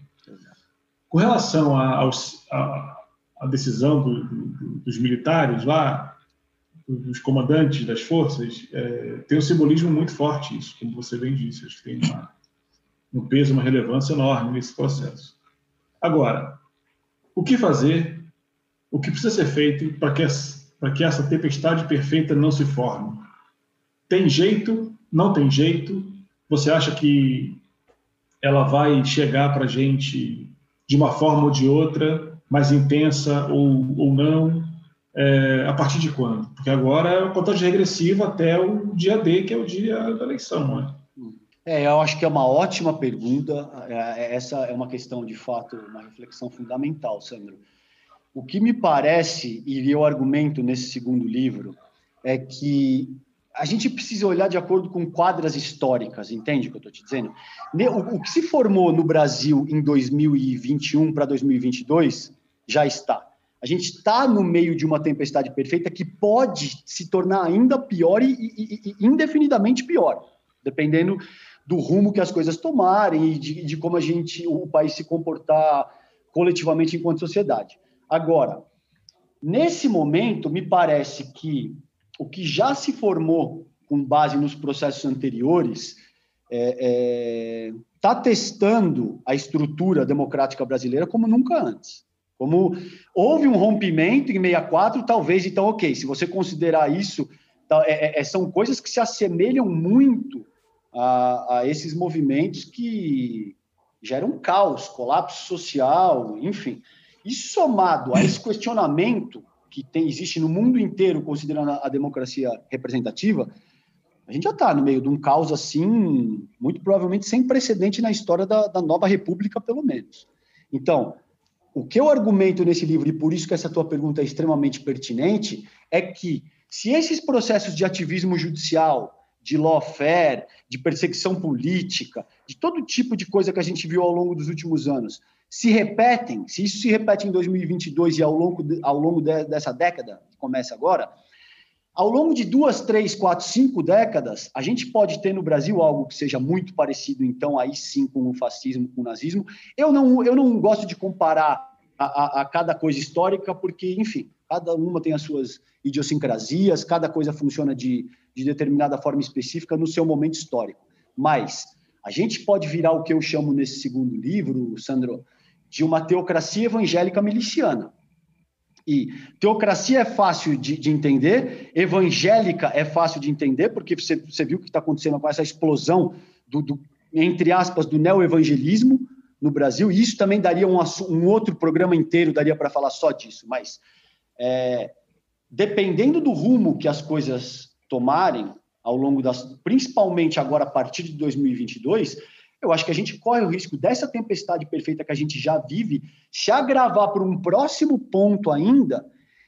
Com relação à decisão do, do, dos militares lá, dos comandantes das forças, é, tem um simbolismo muito forte isso, como você bem disse. Acho que tem uma, um peso, uma relevância enorme nesse processo. Agora, o que fazer, o que precisa ser feito para que, que essa tempestade perfeita não se forme? Tem jeito? Não tem jeito? Você acha que ela vai chegar para a gente de uma forma ou de outra, mais intensa ou, ou não? É, a partir de quando? Porque agora é uma contagem regressiva até o dia D, que é o dia da eleição, né? É, eu acho que é uma ótima pergunta. É, é, essa é uma questão, de fato, uma reflexão fundamental, Sandro. O que me parece, e eu argumento nesse segundo livro, é que a gente precisa olhar de acordo com quadras históricas, entende o que eu estou te dizendo? O, que se formou no Brasil em 2021 para 2022 já está. A gente está no meio de uma tempestade perfeita que pode se tornar ainda pior e, e, e indefinidamente pior, dependendo do rumo que as coisas tomarem e de, de como a gente, o país se comportar coletivamente enquanto sociedade. Agora, nesse momento, me parece que o que já se formou com base nos processos anteriores está é, é, tá testando a estrutura democrática brasileira como nunca antes. Como houve um rompimento em 64, talvez, então, ok, se você considerar isso, tá, é, é, são coisas que se assemelham muito a, a esses movimentos que geram caos, colapso social, enfim. Isso somado a esse questionamento que tem, existe no mundo inteiro, considerando a, a democracia representativa, a gente já está no meio de um caos assim, muito provavelmente sem precedente na história da, da nova república, pelo menos. Então, o que eu argumento nesse livro, e por isso que essa tua pergunta é extremamente pertinente, é que se esses processos de ativismo judicial, de lawfare, de perseguição política, de todo tipo de coisa que a gente viu ao longo dos últimos anos, se repetem, se isso se repete em 2022 e ao longo, de, ao longo de, dessa década, que começa agora, ao longo de duas, três, quatro, cinco décadas, a gente pode ter no Brasil algo que seja muito parecido, então, aí sim, com o fascismo, com o nazismo. Eu não, eu não gosto de comparar a, a, a cada coisa histórica, porque, enfim, cada uma tem as suas idiosincrasias, cada coisa funciona de, de determinada forma específica no seu momento histórico. Mas A gente pode virar o que eu chamo nesse segundo livro, Sandro, de uma teocracia evangélica miliciana. E teocracia é fácil de, de, entender, evangélica é fácil de entender, porque você, você viu o que está acontecendo com essa explosão do, do entre aspas, do neoevangelismo no Brasil, e isso também daria um, um outro programa inteiro, daria para falar só disso, mas é, dependendo do rumo que as coisas tomarem ao longo das, principalmente agora a partir de 2022, eu acho que a gente corre o risco dessa tempestade perfeita que a gente já vive se agravar para um próximo ponto ainda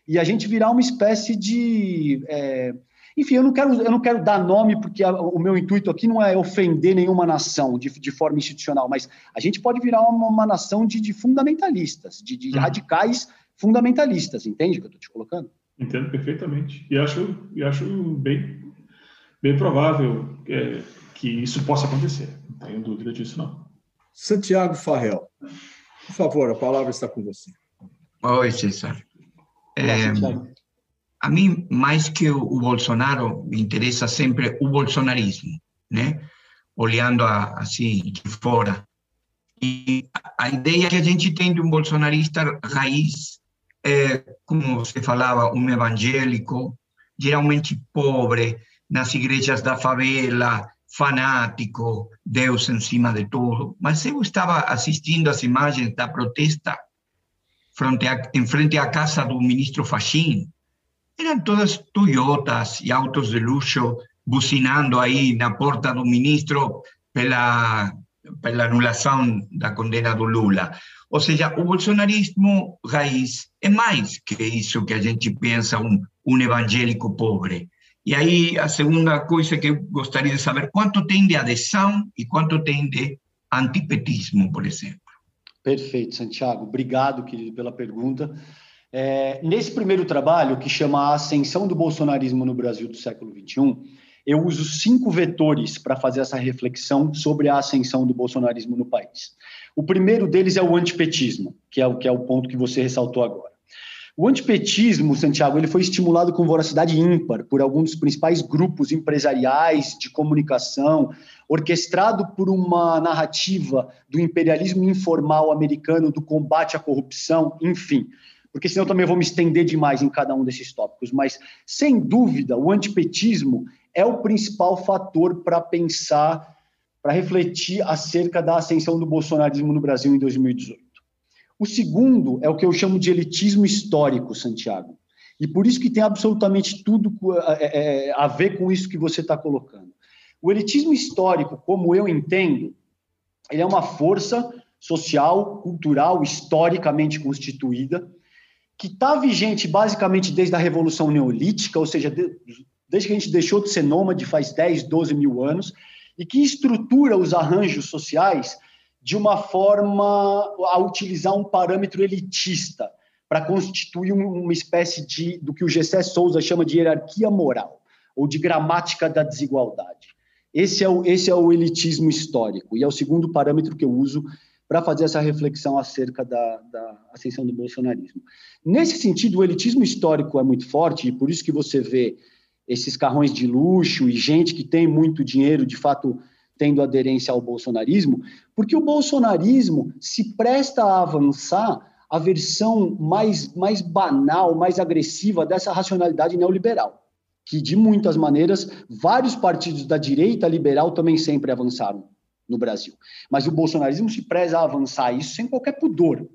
e a gente virar uma espécie de. É... Enfim, eu não, quero, eu não quero dar nome, porque a, o meu intuito aqui não é ofender nenhuma nação de, de forma institucional, mas a gente pode virar uma, uma nação de, de fundamentalistas, de, de hum. radicais fundamentalistas, entende o que eu estou te colocando? Entendo perfeitamente. E acho, e acho bem, bem provável é, que isso possa acontecer. Não tenho dúvida disso, não. Santiago Farrell, por favor, a palavra está com você. Oi, César. É, a mim, mais que o, Bolsonaro, me interessa sempre o bolsonarismo, né? Olhando a, assim de fora. E a ideia que a gente tem de um bolsonarista raiz é, como você falava, um evangélico, geralmente pobre, nas igrejas da favela, fanático, Deus em cima de tudo. Mas eu estava assistindo as imagens da protesta frente a, em frente à casa do ministro Fachin. Eram todas Toyotas e autos de luxo buzinando aí na porta do ministro pela, pela anulação da condena do Lula. Ou seja, o bolsonarismo raiz é mais que isso que a gente pensa um, um evangélico pobre. E aí, a segunda coisa que eu gostaria de saber, quanto tem de adesão e quanto tem de antipetismo, por exemplo? Perfeito, Santiago. Obrigado, querido, pela pergunta. É, nesse primeiro trabalho, que chama A Ascensão do Bolsonarismo no Brasil do século XXI, eu uso cinco vetores para fazer essa reflexão sobre a ascensão do bolsonarismo no país. O primeiro deles é o antipetismo, que é o, que é o ponto que você ressaltou agora. O antipetismo, Santiago, ele foi estimulado com voracidade ímpar por alguns dos principais grupos empresariais de comunicação, orquestrado por uma narrativa do imperialismo informal americano, do combate à corrupção, enfim. Porque senão eu também vou me estender demais em cada um desses tópicos. Mas, sem dúvida, o antipetismo é o principal fator para pensar, para refletir acerca da ascensão do bolsonarismo no Brasil em 2018. O segundo é o que eu chamo de elitismo histórico, Santiago. E por isso que tem absolutamente tudo é, é, a ver com isso que você está colocando. O elitismo histórico, como eu entendo, ele é uma força social, cultural, historicamente constituída, que está vigente basicamente desde a Revolução Neolítica, ou seja, desde que a gente deixou de ser nômade faz 10, 12 mil anos, e que estrutura os arranjos sociais de uma forma a utilizar um parâmetro elitista para constituir uma espécie de do que o Gessé Souza chama de hierarquia moral ou de gramática da desigualdade. Esse é o, esse é o elitismo histórico e é o segundo parâmetro que eu uso para fazer essa reflexão acerca da, da ascensão do bolsonarismo. Nesse sentido, o elitismo histórico é muito forte e por isso que você vê esses carrões de luxo e gente que tem muito dinheiro, de fato, tendo aderência ao bolsonarismo, porque o bolsonarismo se presta a avançar a versão mais, mais banal, mais agressiva dessa racionalidade neoliberal, que de muitas maneiras vários partidos da direita liberal também sempre avançaram no Brasil. Mas o bolsonarismo se preza a avançar isso sem qualquer pudor.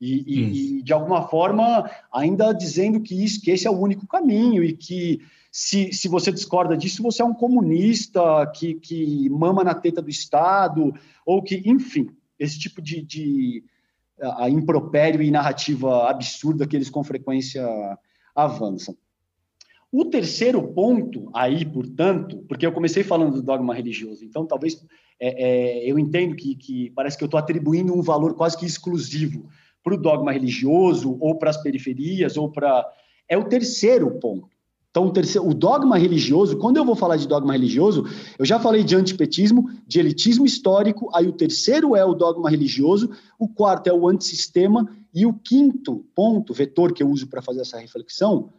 E, e, e de alguma forma, ainda dizendo que, isso, que esse é o único caminho e que se, se você discorda disso, você é um comunista que, que mama na teta do Estado, ou que, enfim, esse tipo de, de a impropério e narrativa absurda que eles com frequência avançam. O terceiro ponto aí, portanto, porque eu comecei falando do dogma religioso, então talvez é, é, eu entendo que, que parece que eu estou atribuindo um valor quase que exclusivo para o dogma religioso, ou para as periferias, ou para. É o terceiro ponto. Então, o, terceiro, o dogma religioso, quando eu vou falar de dogma religioso, eu já falei de antipetismo, de elitismo histórico, aí o terceiro é o dogma religioso, o quarto é o antissistema, e o quinto ponto, vetor que eu uso para fazer essa reflexão,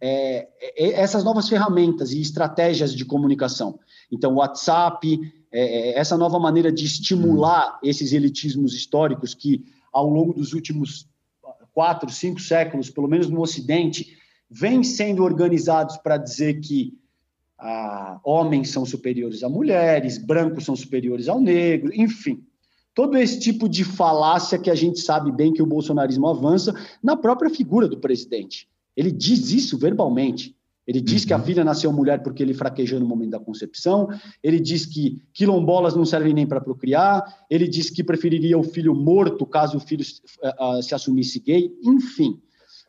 é, é, essas novas ferramentas e estratégias de comunicação. Então, WhatsApp, é, é, essa nova maneira de estimular esses elitismos históricos que, ao longo dos últimos quatro, cinco séculos, pelo menos no Ocidente, vêm sendo organizados para dizer que ah, homens são superiores a mulheres, brancos são superiores ao negro, enfim. Todo esse tipo de falácia que a gente sabe bem que o bolsonarismo avança na própria figura do presidente. Ele diz isso verbalmente. Ele diz uhum. que a uhum. filha nasceu mulher porque ele fraquejou no momento da concepção. Ele diz que quilombolas não servem nem para procriar. Ele diz que preferiria o filho morto caso o filho uh, se assumisse gay. Enfim,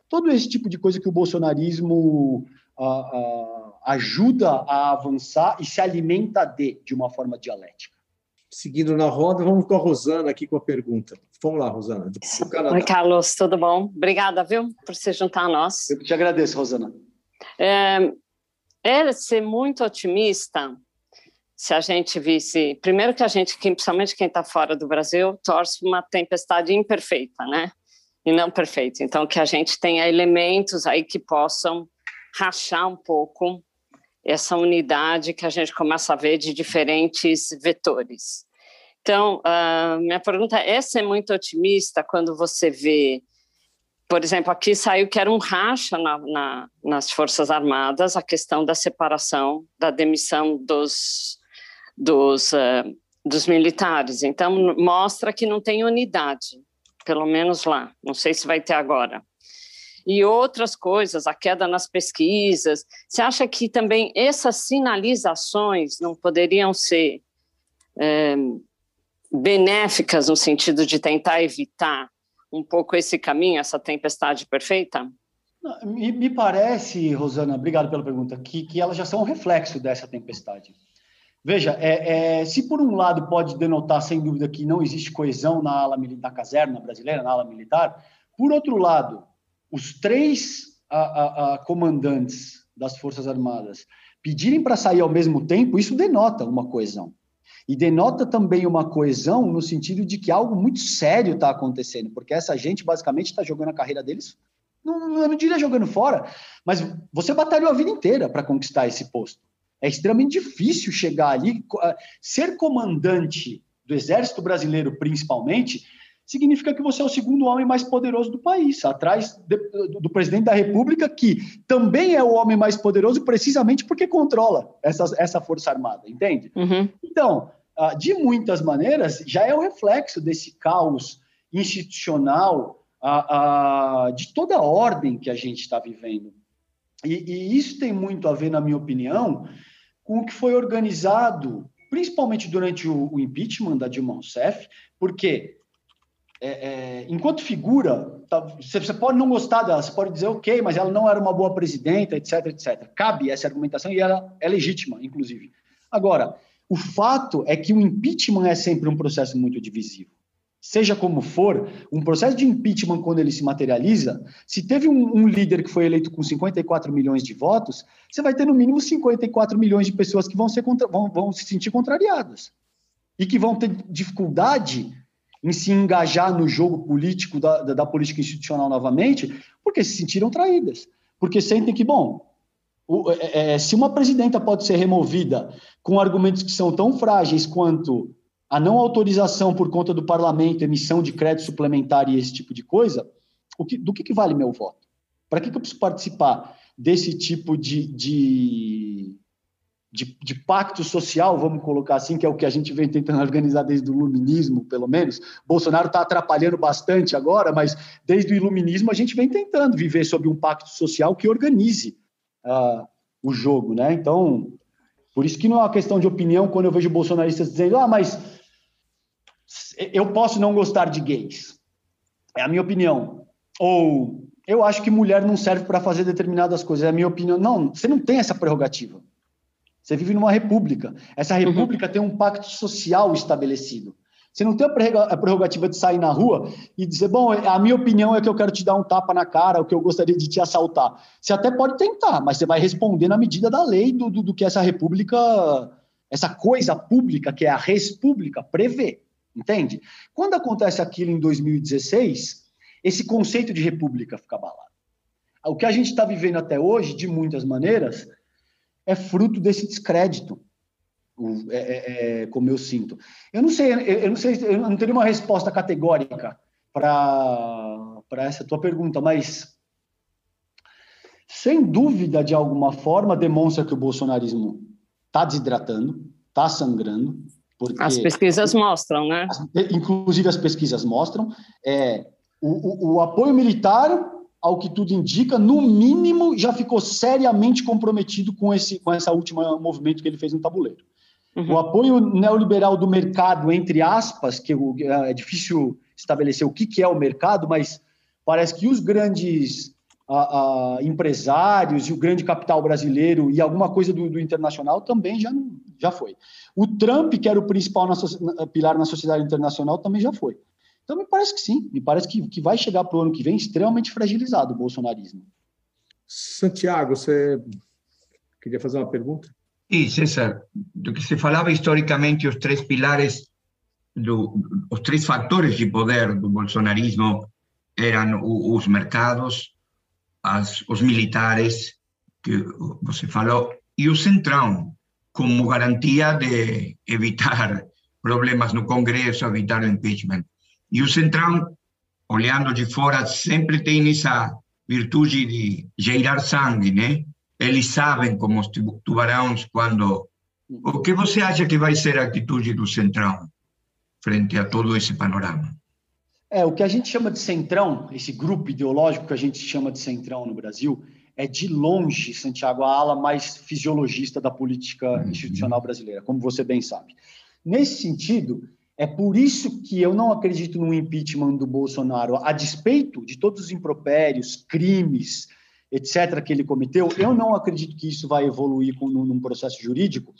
todo esse tipo de coisa que o bolsonarismo uh, uh, ajuda a avançar e se alimenta de, de uma forma dialética. Seguindo na roda, vamos com a Rosana aqui com a pergunta. Vamos lá, Rosana. Oi, Carlos, tudo bom? Obrigada, viu, por se juntar a nós. Eu te agradeço, Rosana. É, é ser muito otimista se a gente visse. Primeiro, que a gente, principalmente quem está fora do Brasil, torce uma tempestade imperfeita, né? E não perfeita. Então, que a gente tenha elementos aí que possam rachar um pouco essa unidade que a gente começa a ver de diferentes vetores. Então, uh, minha pergunta é ser muito otimista quando você vê por exemplo, aqui saiu que era um racha na, na, nas Forças Armadas a questão da separação, da demissão dos, dos, uh, dos militares. Então, mostra que não tem unidade, pelo menos lá. Não sei se vai ter agora. E outras coisas, a queda nas pesquisas. Você acha que também essas sinalizações não poderiam ser é, benéficas no sentido de tentar evitar um pouco esse caminho, essa tempestade perfeita? Me, me parece, Rosana, obrigado pela pergunta, que, que elas já são um reflexo dessa tempestade. Veja, é, é, se por um lado pode denotar, sem dúvida, que não existe coesão na ala na caserna brasileira, na ala militar, por outro lado, os três a, a, a comandantes das Forças Armadas pedirem para sair ao mesmo tempo, isso denota uma coesão. E denota também uma coesão no sentido de que algo muito sério está acontecendo, porque essa gente basicamente está jogando a carreira deles, não, eu não diria jogando fora, mas você batalhou a vida inteira para conquistar esse posto. É extremamente difícil chegar ali. Ser comandante do Exército Brasileiro, principalmente, significa que você é o segundo homem mais poderoso do país, atrás de, do, do, presidente da República, que também é o homem mais poderoso precisamente porque controla essa, essa Força Armada, entende? Uhum. Então, ah, de muitas maneiras, já é o reflexo desse caos institucional ah, ah, de toda a ordem que a gente está vivendo. E, e, isso tem muito a ver, na minha opinião, com o que foi organizado, principalmente durante o, o impeachment da Dilma Rousseff, porque é, é, enquanto figura, tá, você, você, pode não gostar dela, você pode dizer, ok, mas ela não era uma boa presidenta, etc, etc. Cabe essa argumentação e ela é legítima, inclusive. Agora, o fato é que o impeachment é sempre um processo muito divisivo. Seja como for, um processo de impeachment, quando ele se materializa, se teve um, um, líder que foi eleito com 54 milhões de votos, você vai ter no mínimo 54 milhões de pessoas que vão, ser contra, vão, vão se sentir contrariadas e que vão ter dificuldade em se engajar no jogo político da, da, da política institucional novamente, porque se sentiram traídas. Porque sentem que, bom, o, é, é, se uma presidenta pode ser removida com argumentos que são tão frágeis quanto a não autorização por conta do parlamento, emissão de crédito suplementar e esse tipo de coisa, que, do que, que, vale meu voto? Para que, que, eu preciso participar desse tipo de, de, de, de, pacto social, vamos colocar assim, que é o que a gente vem tentando organizar desde o iluminismo, pelo menos. Bolsonaro está atrapalhando bastante agora, mas desde o iluminismo a gente vem tentando viver sob um pacto social que organize uh, o jogo, né? Então, por isso que não é uma questão de opinião quando eu vejo bolsonaristas dizendo, ah, mas eu posso não gostar de gays. É a minha opinião. Ou eu acho que mulher não serve para fazer determinadas coisas. É a minha opinião. Não, você não tem essa prerrogativa. Você vive numa república. Essa uhum. república uhum. tem um pacto social estabelecido. Você não tem a prerrogativa de sair na rua e dizer, bom, a minha opinião é que eu quero te dar um tapa na cara, ou que eu gostaria de te assaltar. Você até pode tentar, mas você vai responder na medida da lei do, do, do que essa república, essa coisa pública, que é a res pública, prevê. Entende? Quando acontece aquilo em 2016, esse conceito de república fica abalado. O que a gente está vivendo até hoje, de muitas maneiras, é fruto desse descrédito é, é, é, como eu sinto. Eu não sei, eu não sei, eu não teria uma resposta categórica para essa tua pergunta, mas sem dúvida, de alguma forma, demonstra que o bolsonarismo está desidratando, está sangrando. Porque, as pesquisas mostram, né? Inclusive as pesquisas mostram. É, o, o, o apoio militar ao que tudo indica, no mínimo, já ficou seriamente comprometido com esse com essa última movimento que ele fez no tabuleiro. Uhum. O apoio neoliberal do mercado, entre aspas, que é difícil estabelecer o que, que é o mercado, mas parece que os grandes a, a, empresários e o grande capital brasileiro e alguma coisa do, do, internacional também já, não, já foi. O Trump, que era o principal na, pilar na sociedade internacional, também já foi. Então, me parece que sim, me parece que, que vai chegar para o ano que vem extremamente fragilizado o bolsonarismo. Santiago, você queria fazer uma pergunta? Sim, César, do que se falava historicamente, os três pilares, do, os três fatores de poder do bolsonarismo eram os mercados, as, os militares, que você falou, e o Centrão, como garantia de evitar problemas no Congresso, evitar o impeachment. E o Centrão, olhando de fora, sempre tem essa virtude de gerar sangue, né? Eles sabem como os tubarões quando... O que você acha que vai ser a atitude do Centrão frente a todo esse panorama? É, o que a gente chama de centrão, esse grupo ideológico que a gente chama de centrão no Brasil, é de longe, Santiago, a ala mais fisiologista da política uhum. institucional brasileira, como você bem sabe. Nesse sentido, é por isso que eu não acredito no impeachment do Bolsonaro, a despeito de todos os impropérios, crimes, etc., que ele cometeu, eu não acredito que isso vai evoluir com, num processo jurídico,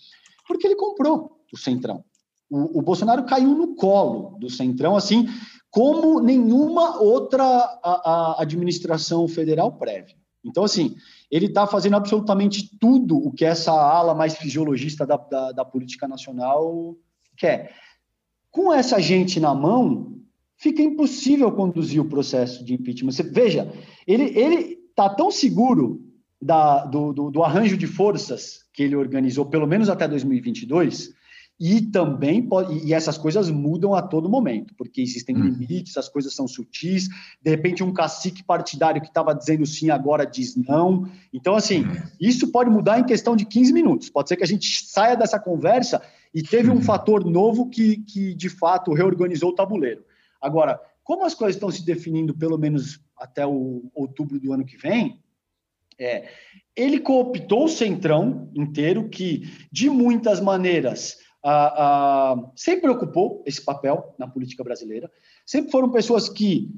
porque ele comprou o Centrão. O, o Bolsonaro caiu no colo do Centrão, assim, como nenhuma outra a, a administração federal prévia. Então, assim, ele está fazendo absolutamente tudo o que essa ala mais fisiologista da, da, da, política nacional quer. Com essa gente na mão, fica impossível conduzir o processo de impeachment. Você, veja, ele está tão seguro da, do, do, do arranjo de forças que ele organizou, pelo menos até 2022, e também pode, e essas coisas mudam a todo momento, porque existem hum. limites, as coisas são sutis. De repente, um cacique partidário que estava dizendo sim agora diz não. Então, assim, hum. isso pode mudar em questão de 15 minutos. Pode ser que a gente saia dessa conversa e teve um hum. fator novo que, que de fato reorganizou o tabuleiro. Agora, como as coisas estão se definindo, pelo menos até o outubro do ano que vem, é, ele cooptou o centrão inteiro, que de muitas maneiras ah, ah, sempre ocupou esse papel na política brasileira. Sempre foram pessoas que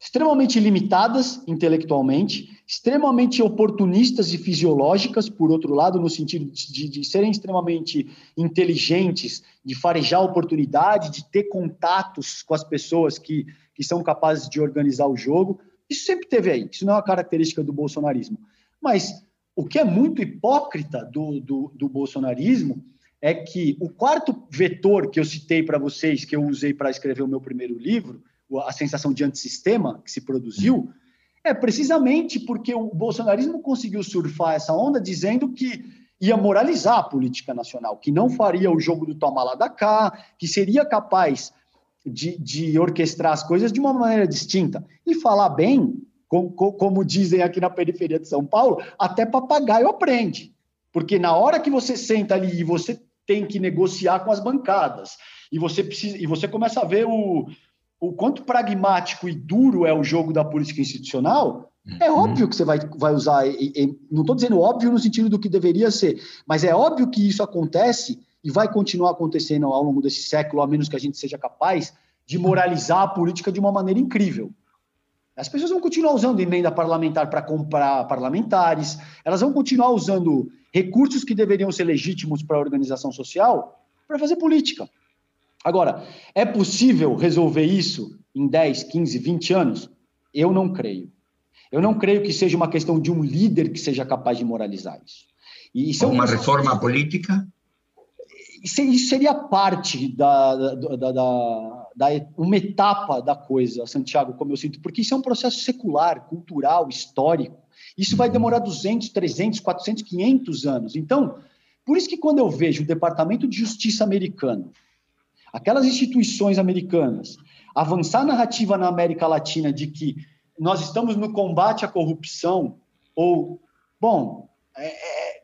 extremamente limitadas intelectualmente, extremamente oportunistas e fisiológicas, por outro lado, no sentido de, de, serem extremamente inteligentes, de farejar oportunidade, de ter contatos com as pessoas que, que são capazes de organizar o jogo. Isso sempre teve aí, isso não é uma característica do bolsonarismo. Mas o que é muito hipócrita do, do, do bolsonarismo é que o quarto vetor que eu citei para vocês, que eu usei para escrever o meu primeiro livro, a sensação de antissistema que se produziu, é precisamente porque o bolsonarismo conseguiu surfar essa onda dizendo que ia moralizar a política nacional, que não faria o jogo do toma lá da cá, que seria capaz de, de orquestrar as coisas de uma maneira distinta. E falar bem, como, como dizem aqui na periferia de São Paulo, até papagaio aprende. Porque na hora que você senta ali e você tem que negociar com as bancadas. E você precisa, e você começa a ver o, o quanto pragmático e duro é o jogo da política institucional. É uhum. óbvio que você vai, vai usar. E, e, não estou dizendo óbvio no sentido do que deveria ser, mas é óbvio que isso acontece e vai continuar acontecendo ao longo desse século, a menos que a gente seja capaz de moralizar a política de uma maneira incrível. As pessoas vão continuar usando emenda parlamentar para comprar parlamentares, elas vão continuar usando recursos que deveriam ser legítimos para a organização social para fazer política. Agora, é possível resolver isso em 10, 15, 20 anos? Eu não creio. Eu não creio que seja uma questão de um líder que seja capaz de moralizar isso. E isso é uma reforma política? Isso seria parte da, da, da, da da, uma etapa da coisa, Santiago, como eu sinto, porque isso é um processo secular, cultural, histórico. Isso vai demorar 200, 300, 400, 500 anos. Então, Por isso que quando eu vejo o Departamento de Justiça americano, aquelas instituições americanas, avançar a narrativa na América Latina de que nós estamos no combate à corrupção, ou, bom, é, é,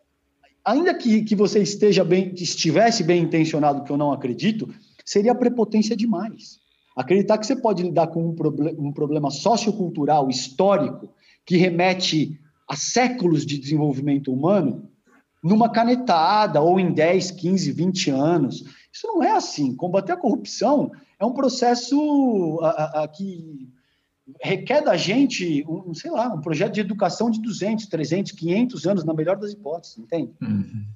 ainda que, que você esteja bem, estivesse bem intencionado, que eu não acredito, seria prepotência demais. Acreditar que você pode lidar com um, um problema sociocultural, histórico, que remete a séculos de desenvolvimento humano, numa canetada, ou em 10, 15, 20 anos. Isso não é assim. Combater a corrupção é um processo a, a, a que requer da gente, um, sei lá, um projeto de educação de 200, 300, 500 anos, na melhor das hipóteses, entende? Uhum.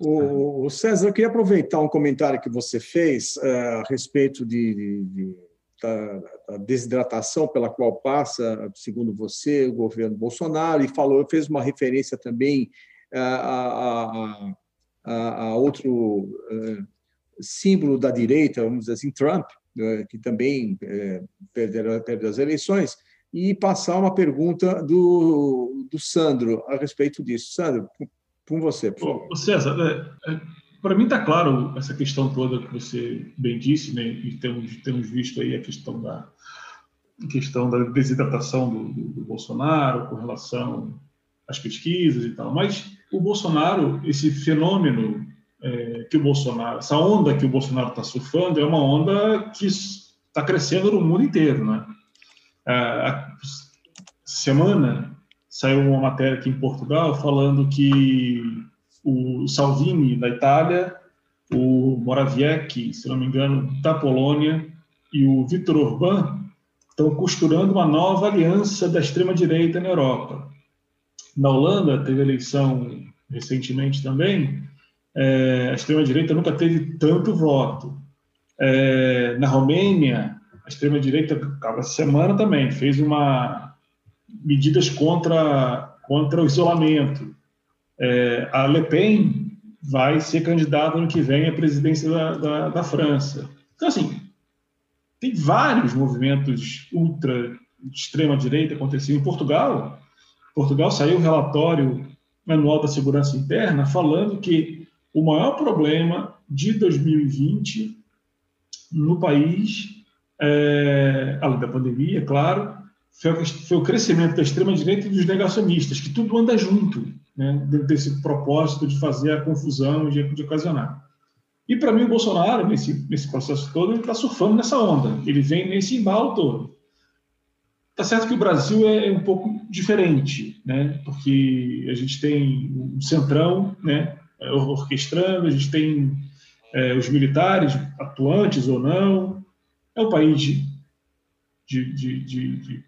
O, César, eu queria aproveitar um comentário que você fez uh, a respeito de, de, de da, da, desidratação pela qual passa, segundo você, o governo Bolsonaro, e falou, fez uma referência também uh, a, a, a, outro uh, símbolo da direita, vamos dizer assim, Trump, que também perdeu, perdeu as eleições, e passar uma pergunta do, do Sandro a respeito disso. Sandro, com você, por favor. César, é, é, para mim está claro essa questão toda que você bem disse, né? E temos, temos visto aí a questão da a questão da desidratação do, do, do, Bolsonaro com relação às pesquisas e tal. Mas o Bolsonaro, esse fenômeno é, que o Bolsonaro, essa onda que o Bolsonaro está surfando, é uma onda que está crescendo no mundo inteiro, né? A semana saiu uma matéria aqui em Portugal falando que o Salvini da Itália, o Morawiecki, se não me engano, da Polônia e o Viktor Orbán estão costurando uma nova aliança da extrema direita na Europa. Na Holanda teve eleição recentemente também. É, a extrema direita nunca teve tanto voto. É, na Romênia, a extrema direita, essa semana também fez uma medidas contra, contra o isolamento. É, a Le Pen vai ser candidata no que vem à presidência da, da, da França. Então, assim, tem vários movimentos ultra de extrema direita acontecendo em Portugal. Portugal saiu um relatório anual da segurança interna falando que o maior problema de 2020 no país, é, além da pandemia, claro, foi, foi o crescimento da extrema-direita e dos negacionistas, que tudo anda junto, né, dentro desse propósito de fazer a confusão, de, de ocasionar. E, para mim, o Bolsonaro, nesse, nesse processo todo, ele está surfando nessa onda, ele vem nesse embalo todo. Tá certo que o Brasil é, é um pouco diferente, né? Porque a gente tem um centrão, né? Orquestrando, a gente tem é, os militares atuantes ou não. É um país de, de, de, de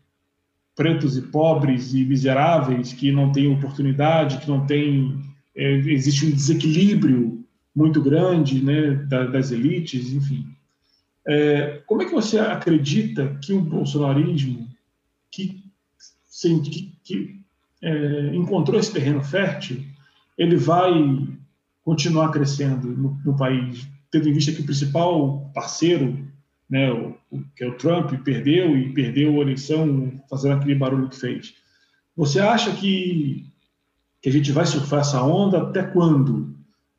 pretos e pobres e miseráveis que não têm oportunidade, que não têm é, existe um desequilíbrio muito grande, né, das elites, enfim. É, como é que você acredita que o bolsonarismo, que, que, que é, encontrou esse terreno fértil, ele vai continuar crescendo no, no país, tendo em vista que o principal parceiro né, o, o, que é o Trump, perdeu e perdeu a eleição fazendo aquele barulho que fez. Você acha que, que a gente vai surfar essa onda até quando?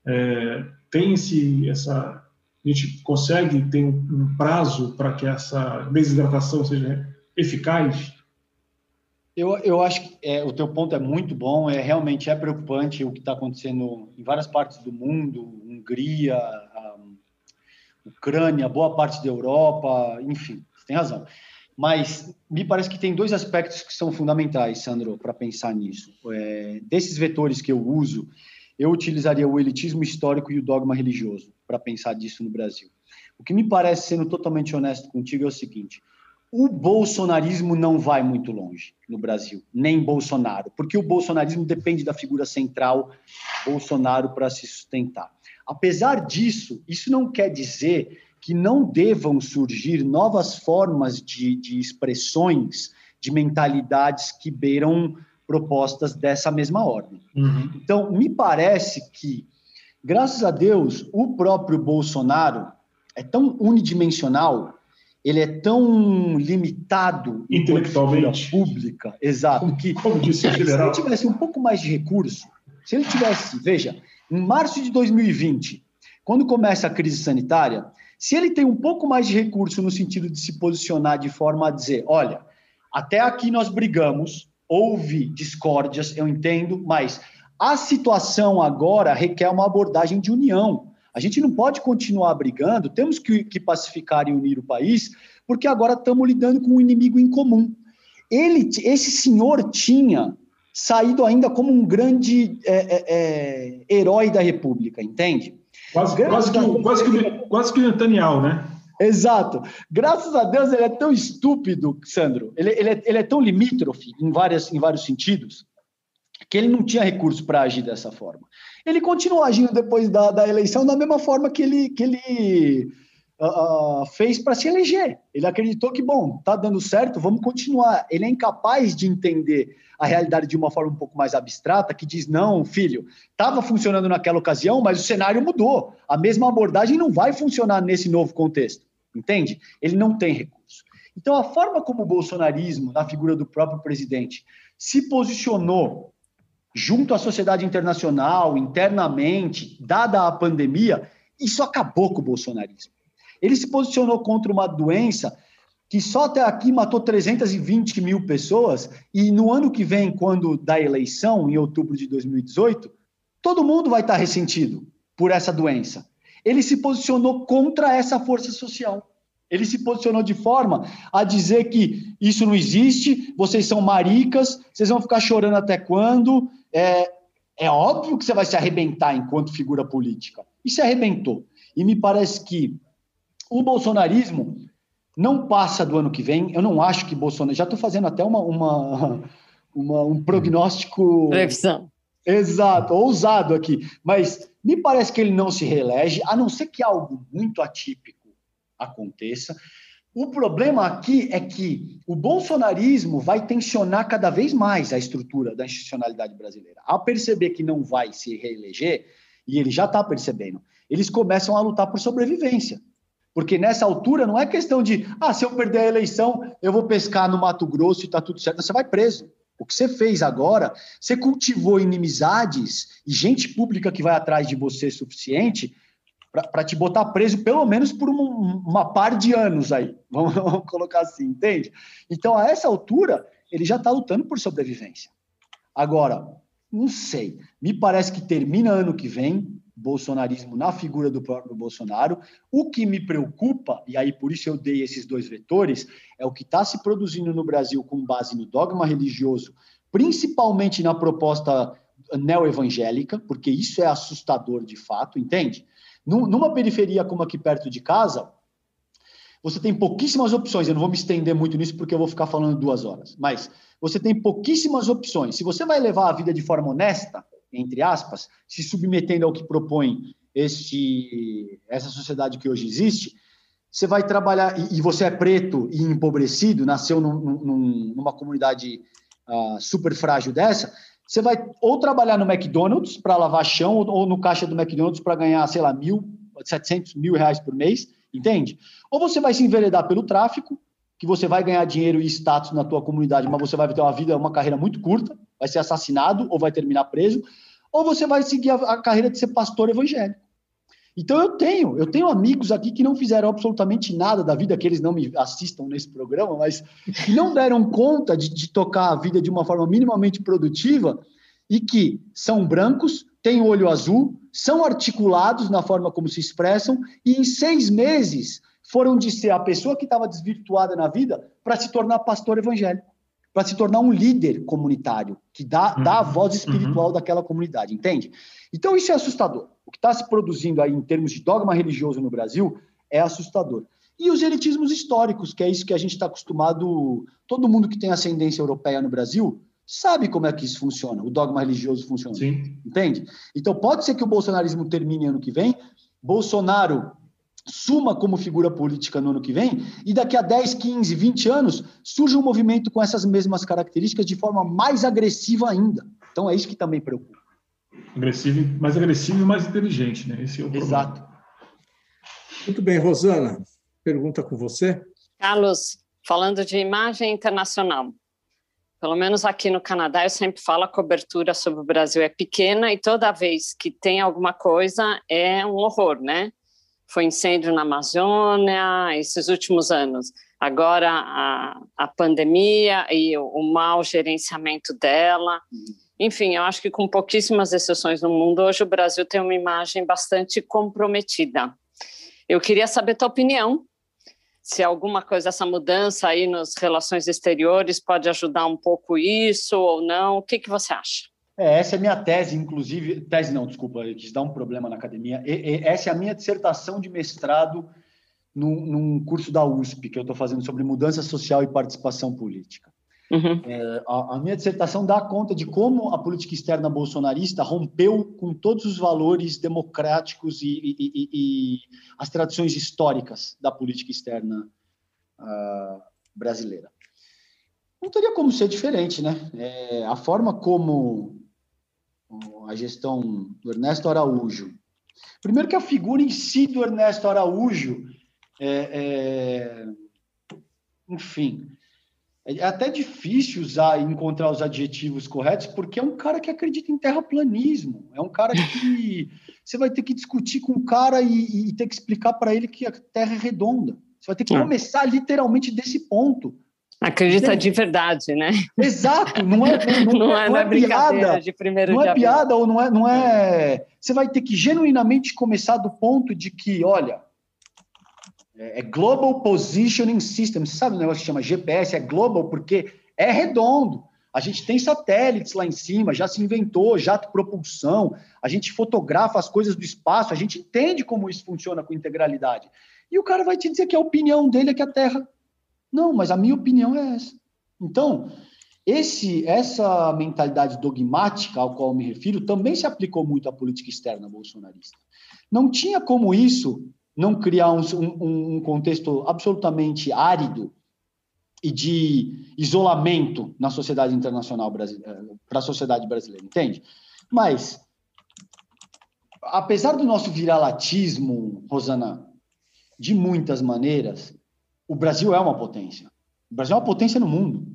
É, tem esse, essa, a gente consegue ter um, prazo para que essa desidratação seja eficaz? Eu, eu acho que é, o teu ponto é muito bom, é realmente é preocupante o que está acontecendo em várias partes do mundo, Hungria, Ucrânia, boa parte da Europa, enfim, tem razão. Mas me parece que tem dois aspectos que são fundamentais, Sandro, para pensar nisso. É, desses vetores que eu uso, eu utilizaria o elitismo histórico e o dogma religioso para pensar disso no Brasil. O que me parece, sendo totalmente honesto contigo, é o seguinte: o bolsonarismo não vai muito longe no Brasil, nem Bolsonaro, porque o bolsonarismo depende da figura central Bolsonaro para se sustentar. Apesar disso, isso não quer dizer que não devam surgir novas formas de, de expressões, de mentalidades que beiram propostas dessa mesma ordem. Uhum. Então, me parece que, graças a Deus, o próprio Bolsonaro é tão unidimensional, ele é tão limitado intelectualmente pública, exato, como, que como disse o se ele tivesse um pouco mais de recurso, se ele tivesse, veja, em março de 2020, quando começa a crise sanitária, se ele tem um pouco mais de recurso no sentido de se posicionar de forma a dizer: olha, até aqui nós brigamos, houve discórdias, eu entendo, mas a situação agora requer uma abordagem de união. A gente não pode continuar brigando, temos que, que pacificar e unir o país, porque agora estamos lidando com um inimigo em comum. Ele, esse senhor tinha saído ainda como um grande é, é, é, herói da República, entende? Quase, quase, que, quase, que, quase que o Netanyahu, né? Exato. Graças a Deus ele é tão estúpido, Sandro, ele, ele, é, ele é tão limítrofe em, várias, em vários sentidos, que ele não tinha recurso para agir dessa forma. Ele continuou agindo depois da, da eleição da mesma forma que ele, que ele uh, fez para se eleger. Ele acreditou que, bom, tá dando certo, vamos continuar. Ele é incapaz de entender a realidade de uma forma um pouco mais abstrata, que diz: não, filho, estava funcionando naquela ocasião, mas o cenário mudou. A mesma abordagem não vai funcionar nesse novo contexto. Entende? Ele não tem recurso. Então, a forma como o bolsonarismo, na figura do próprio presidente, se posicionou junto à sociedade internacional, internamente, dada a pandemia, isso acabou com o bolsonarismo. Ele se posicionou contra uma doença que só até aqui matou 320 mil pessoas, e no ano que vem, quando da eleição, em outubro de 2018, todo mundo vai estar ressentido por essa doença. Ele se posicionou contra essa força social. Ele se posicionou de forma a dizer que isso não existe, vocês são maricas, vocês vão ficar chorando até quando? É, é óbvio que você vai se arrebentar enquanto figura política. E se arrebentou. E me parece que o bolsonarismo não passa do ano que vem. Eu não acho que Bolsonaro. Já estou fazendo até uma, uma, uma, um prognóstico. Previsão. Exato, ousado aqui. Mas me parece que ele não se reelege, a não ser que algo muito atípico aconteça. O problema aqui é que o bolsonarismo vai tensionar cada vez mais a estrutura da institucionalidade brasileira. Ao perceber que não vai se reeleger, e ele já está percebendo, eles começam a lutar por sobrevivência. Porque nessa altura não é questão de, ah, se eu perder a eleição, eu vou pescar no Mato Grosso e está tudo certo. Você vai preso. O que você fez agora, você cultivou inimizades e gente pública que vai atrás de você suficiente para te botar preso pelo menos por uma, uma par de anos aí. Vamos, vamos, colocar assim, entende? Então, a essa altura, ele já está lutando por sobrevivência. Agora, não sei. Me parece que termina ano que vem, bolsonarismo na figura do próprio Bolsonaro. O que me preocupa, e aí por isso eu dei esses dois vetores, é o que está se produzindo no Brasil com base no dogma religioso, principalmente na proposta neoevangélica, porque isso é assustador de fato, entende? Numa periferia como aqui perto de casa, você tem pouquíssimas opções. Eu não vou me estender muito nisso porque eu vou ficar falando duas horas. Mas você tem pouquíssimas opções. Se você vai levar a vida de forma honesta, entre aspas, se submetendo ao que propõe este, essa sociedade que hoje existe, você vai trabalhar, e, e você é preto e empobrecido, nasceu num, num, numa comunidade uh, super frágil dessa, você vai ou trabalhar no McDonald's para lavar chão, ou, ou, no caixa do McDonald's para ganhar, sei lá, mil, 700 mil reais por mês, entende? Ou você vai se enveredar pelo tráfico, que você vai ganhar dinheiro e status na tua comunidade, mas você vai ter uma vida, uma carreira muito curta, vai ser assassinado ou vai terminar preso, ou você vai seguir a, a carreira de ser pastor evangélico. Então eu tenho, eu tenho amigos aqui que não fizeram absolutamente nada da vida, que eles não me assistam nesse programa, mas que não deram conta de, de tocar a vida de uma forma minimamente produtiva e que são brancos, têm olho azul, são articulados na forma como se expressam e em seis meses foram de ser a pessoa que estava desvirtuada na vida para se tornar pastor evangélico, para se tornar um líder comunitário, que dá, uhum. dá a voz espiritual uhum. daquela comunidade, entende? Então isso é assustador. O que está se produzindo aí em termos de dogma religioso no Brasil é assustador. E os elitismos históricos, que é isso que a gente está acostumado. Todo mundo que tem ascendência europeia no Brasil sabe como é que isso funciona, o dogma religioso funciona. Sim. Entende? Então pode ser que o bolsonarismo termine ano que vem. Bolsonaro suma como figura política no ano que vem, e daqui a 10, 15, 20 anos surge um movimento com essas mesmas características de forma mais agressiva ainda. Então é isso que também preocupa. Agressivo, mais agressivo e mais inteligente, né? Esse é o problema. Exato. Muito bem, Rosana, pergunta com você. Carlos, falando de imagem internacional, Pelo menos aqui no Canadá, eu sempre falo a cobertura sobre o Brasil é pequena e toda vez que tem alguma coisa é um horror, né? Foi incêndio na Amazônia esses últimos anos. Agora a, a pandemia e o, o mau gerenciamento dela. Enfim, eu acho que com pouquíssimas exceções no mundo, hoje o Brasil tem uma imagem bastante comprometida. Eu queria saber tua opinião se alguma coisa, essa mudança aí nas relações exteriores pode ajudar um pouco isso ou não. O que, que você acha? É, essa é a minha tese, inclusive. Tese não, desculpa, quis dar um problema na academia. E, e, essa é a minha dissertação de mestrado num, num curso da USP, que eu estou fazendo sobre mudança social e participação política. Uhum. É, a, a, minha dissertação dá conta de como a política externa bolsonarista rompeu com todos os valores democráticos e, e, e, e as tradições históricas da política externa uh, brasileira. Não teria como ser diferente, né? É, a forma como a gestão do Ernesto Araújo. Primeiro que a figura em si do Ernesto Araújo, é, é, enfim, é até difícil usar encontrar os adjetivos corretos, porque é um cara que acredita em terraplanismo. É um cara que você vai ter que discutir com o cara e, e ter que explicar para ele que a Terra é redonda. Você vai ter que é. começar literalmente desse ponto. Acredita de verdade, né? Exato, não é, não, não é, não é, é piada, de primeiro não é piada ou não é, não é. Você vai ter que genuinamente começar do ponto de que, olha, é, é Global Positioning System. Você sabe o negócio que chama GPS? É global porque é redondo. A gente tem satélites lá em cima, já se inventou jato propulsão, a gente fotografa as coisas do espaço, a gente entende como isso funciona com integralidade. E o cara vai te dizer que a opinião dele é que a Terra. Não, mas a minha opinião é essa. Então, esse, essa mentalidade dogmática ao qual me refiro também se aplicou muito à política externa bolsonarista. Não tinha como isso não criar um, um, um contexto absolutamente árido e de isolamento na sociedade internacional brasileira, para a sociedade brasileira, entende? Mas, apesar do nosso viralatismo, Rosana, de muitas maneiras, o Brasil é uma potência. O Brasil é uma potência no mundo,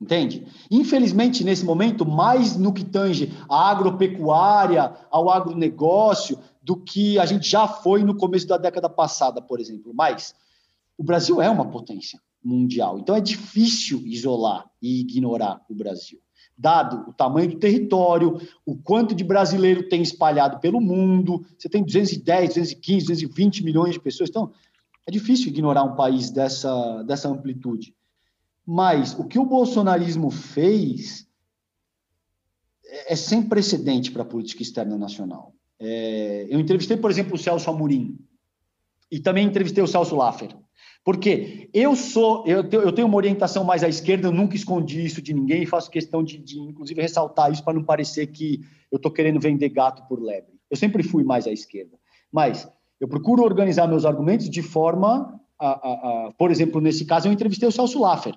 entende? Infelizmente, nesse momento, mais no que tange a agropecuária, ao agronegócio, do que a gente já foi no começo da década passada, por exemplo. Mas o Brasil é uma potência mundial, então é difícil isolar e ignorar o Brasil. Dado o tamanho do território, o quanto de brasileiro tem espalhado pelo mundo, você tem 210, 215, 220 milhões de pessoas, então é difícil ignorar um país dessa, dessa amplitude. Mas o que o bolsonarismo fez é, é sem precedente para a política externa nacional. É, eu entrevistei, por exemplo, o Celso Amorim e também entrevistei o Celso Laffer. Porque eu sou, eu tenho, eu tenho uma orientação mais à esquerda, eu nunca escondi isso de ninguém e faço questão de, de inclusive, ressaltar isso para não parecer que eu estou querendo vender gato por lebre. Eu sempre fui mais à esquerda. Mas eu procuro organizar meus argumentos de forma, a, a, a por exemplo, nesse caso, eu entrevistei o Celso Laffer,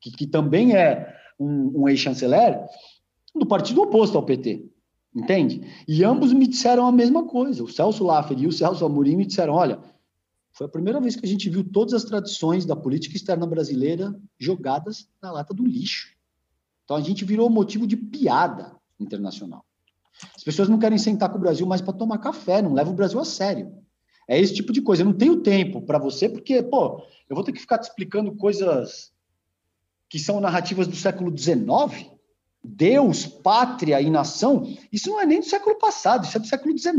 que, que também é um, um ex-chanceler do partido oposto ao PT. Entende? E ambos me disseram a mesma coisa. O Celso Laffer e o Celso Amorim me disseram: olha, foi a primeira vez que a gente viu todas as tradições da política externa brasileira jogadas na lata do lixo. Então a gente virou motivo de piada internacional. As pessoas não querem sentar com o Brasil mais para tomar café, não levam o Brasil a sério. É esse tipo de coisa. Eu não tenho tempo para você, porque, pô, eu vou ter que ficar te explicando coisas que são narrativas do século XIX Deus, pátria e nação, isso não é nem do século passado, isso é do século XIX,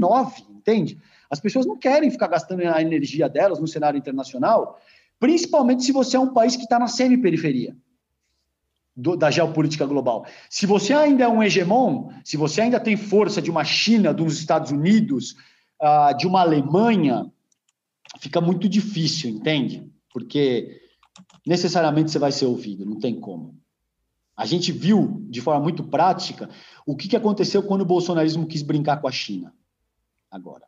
entende? As pessoas não querem ficar gastando a energia delas no cenário internacional, principalmente se você é um país que está na semi-periferia da geopolítica global. Se você ainda é um hegemon, se você ainda tem força de uma China, dos Estados Unidos, uh, de uma Alemanha, fica muito difícil, entende? Porque necessariamente você vai ser ouvido, não tem como. A gente viu de forma muito prática o que, que aconteceu quando o bolsonarismo quis brincar com a China. Agora.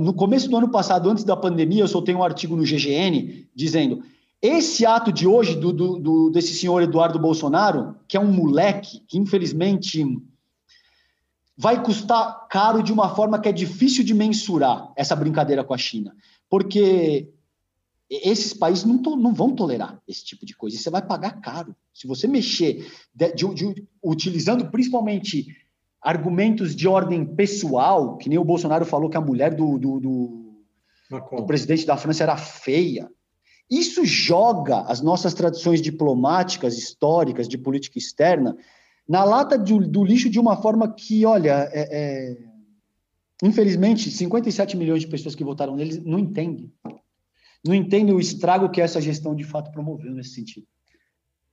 No começo do ano passado, antes da pandemia, eu soltei um artigo no GGN dizendo: esse ato de hoje do, do, do, desse senhor Eduardo Bolsonaro, que é um moleque, que infelizmente vai custar caro de uma forma que é difícil de mensurar essa brincadeira com a China. Porque esses países não, to, não, vão tolerar esse tipo de coisa. E você vai pagar caro. Se você mexer, de, de, de, utilizando principalmente argumentos de ordem pessoal, que nem o Bolsonaro falou que a mulher do, do, do, do presidente da França era feia. Isso joga as nossas tradições diplomáticas, históricas, de política externa, na lata do lixo de uma forma que, olha, é, é... infelizmente, 57 milhões de pessoas que votaram neles não entendem não entendem o estrago que essa gestão de fato promoveu nesse sentido.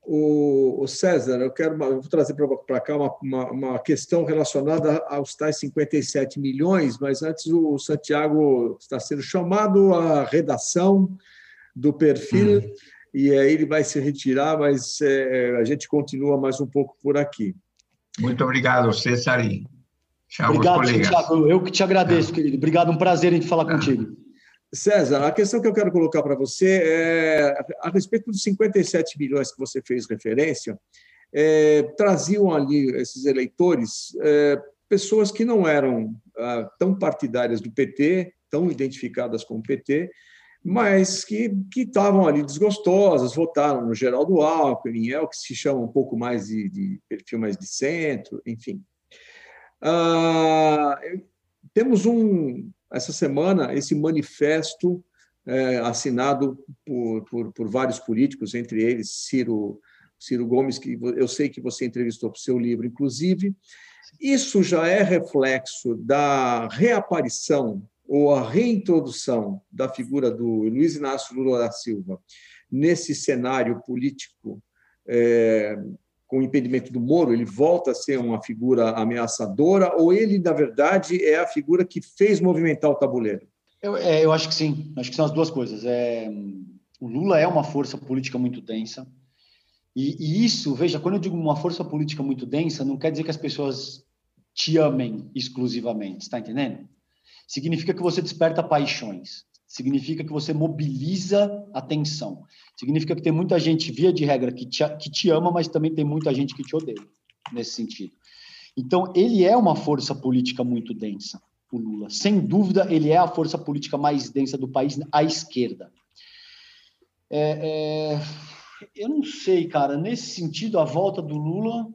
O, César, eu quero eu vou trazer para cá uma, uma, uma, questão relacionada aos tais 57 milhões, mas antes o Santiago está sendo chamado à redação do perfil hum. E aí ele vai se retirar, mas é, a gente continua mais um pouco por aqui. Muito obrigado, César. Obrigado, Santiago. Eu que te agradeço, ah. querido. Obrigado, um prazer em falar ah. contigo. César, a questão que eu quero colocar para você é a respeito dos 57 milhões que você fez referência, é, traziam ali esses eleitores é, pessoas que não eram ah, tão partidárias do PT, tão identificadas com o PT, mas que, estavam ali desgostosas, votaram no Geraldo Alckmin, é o que se chama um pouco mais de, de perfil mais de centro, enfim. Ah, temos um, essa semana esse manifesto é, assinado por, por, por, vários políticos, entre eles Ciro, Ciro Gomes, que eu sei que você entrevistou para o seu livro, inclusive. Isso já é reflexo da reaparição ou a reintrodução da figura do Luiz Inácio Lula da Silva nesse cenário político é, com o impedimento do Moro, ele volta a ser uma figura ameaçadora ou ele, na verdade, é a figura que fez movimentar o tabuleiro? Eu, é, eu acho que sim, acho que são as duas coisas. É, o Lula é uma força política muito densa, e, e, isso, veja, quando eu digo uma força política muito densa, não quer dizer que as pessoas te amem exclusivamente, está entendendo? Significa que você desperta paixões, significa que você mobiliza atenção. Significa que tem muita gente, via de regra, que te, que te ama, mas também tem muita gente que te odeia, nesse sentido. Então, ele é uma força política muito densa, o Lula. Sem dúvida, ele é a força política mais densa do país à esquerda. É, é, eu não sei, cara, nesse sentido, a volta do Lula,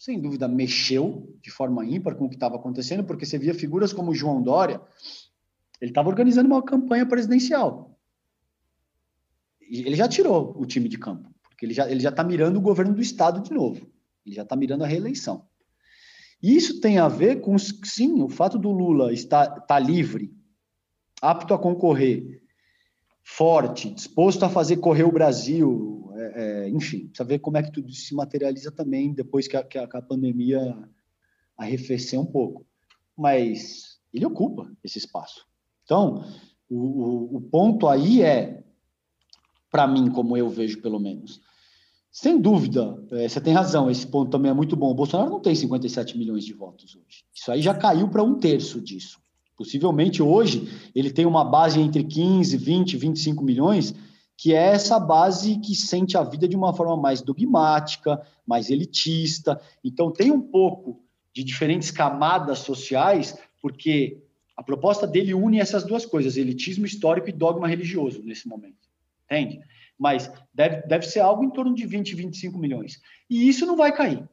sem dúvida, mexeu de forma ímpar com o que estava acontecendo, porque você via figuras como João Dória, ele estava organizando uma campanha presidencial. E ele já tirou o time de campo, porque ele já ele já está mirando o governo do estado de novo. Ele já está mirando a reeleição. E isso tem a ver com, sim, o fato do Lula estar tá livre, apto a concorrer, forte, disposto a fazer correr o Brasil, é, enfim, precisa ver como é que tudo se materializa também depois que a, que a, que a pandemia arrefecer um pouco. Mas ele ocupa esse espaço. Então, o, o, o ponto aí é, para mim, como eu vejo pelo menos, sem dúvida, é, você tem razão, esse ponto também é muito bom. O Bolsonaro não tem 57 milhões de votos hoje. Isso aí já caiu para um terço disso. Possivelmente hoje ele tem uma base entre 15, 20, 25 milhões, que é essa base que sente a vida de uma forma mais dogmática, mais elitista. Então tem um pouco de diferentes camadas sociais, porque a proposta dele une essas duas coisas, elitismo histórico e dogma religioso, nesse momento. Entende? Mas deve, deve ser algo em torno de 20, 25 milhões. E isso não vai cair.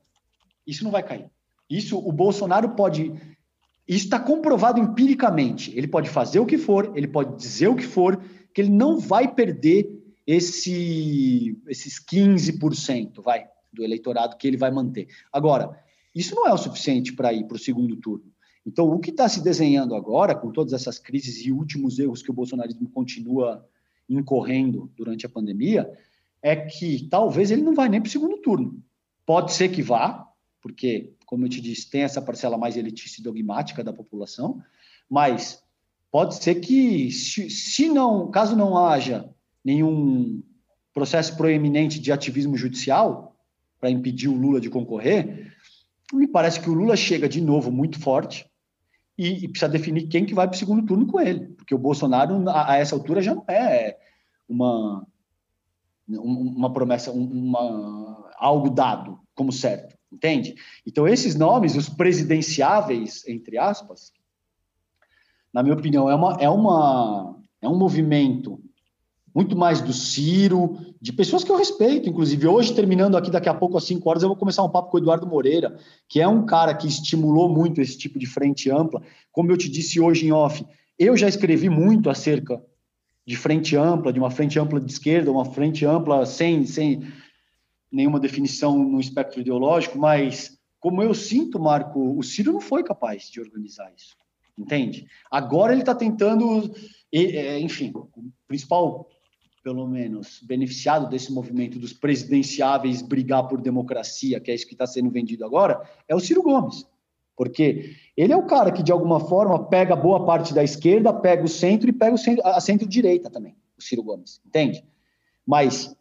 Isso não vai cair. Isso o Bolsonaro pode. Isso está comprovado empiricamente. Ele pode fazer o que for, ele pode dizer o que for, que ele não vai perder esse, esses 15% vai, do eleitorado que ele vai manter. Agora, isso não é o suficiente para ir para o segundo turno. Então, o que está se desenhando agora, com todas essas crises e últimos erros que o bolsonarismo continua incorrendo durante a pandemia, é que talvez ele não vai nem para o segundo turno. Pode ser que vá, porque, como eu te disse, tem essa parcela mais elitista e dogmática da população, mas pode ser que, se não, caso não haja nenhum processo proeminente de ativismo judicial para impedir o Lula de concorrer, me parece que o Lula chega de novo muito forte, e, e precisa definir quem que vai para o segundo turno com ele, porque o Bolsonaro, a, a essa altura, já não é uma, uma promessa, uma, algo dado como certo, entende? Então, esses nomes, os presidenciáveis, entre aspas, na minha opinião, é, uma, é, uma, é um movimento muito mais do Ciro, de pessoas que eu respeito, inclusive. Hoje, terminando aqui, daqui a pouco, às 5 horas, eu vou começar um papo com o Eduardo Moreira, que é um cara que estimulou muito esse tipo de frente ampla. Como eu te disse hoje em off, eu já escrevi muito acerca de frente ampla, de uma frente ampla de esquerda, uma frente ampla sem, sem nenhuma definição no espectro ideológico, mas como eu sinto, Marco, o Ciro não foi capaz de organizar isso, entende? Agora ele está tentando, é, enfim, o principal, pelo menos, beneficiado desse movimento dos presidenciáveis brigar por democracia, que é isso que está sendo vendido agora, é o Ciro Gomes. Porque ele é o cara que, de alguma forma, pega boa parte da esquerda, pega o centro e pega o centro, a centro-direita também, o Ciro Gomes, entende? Mas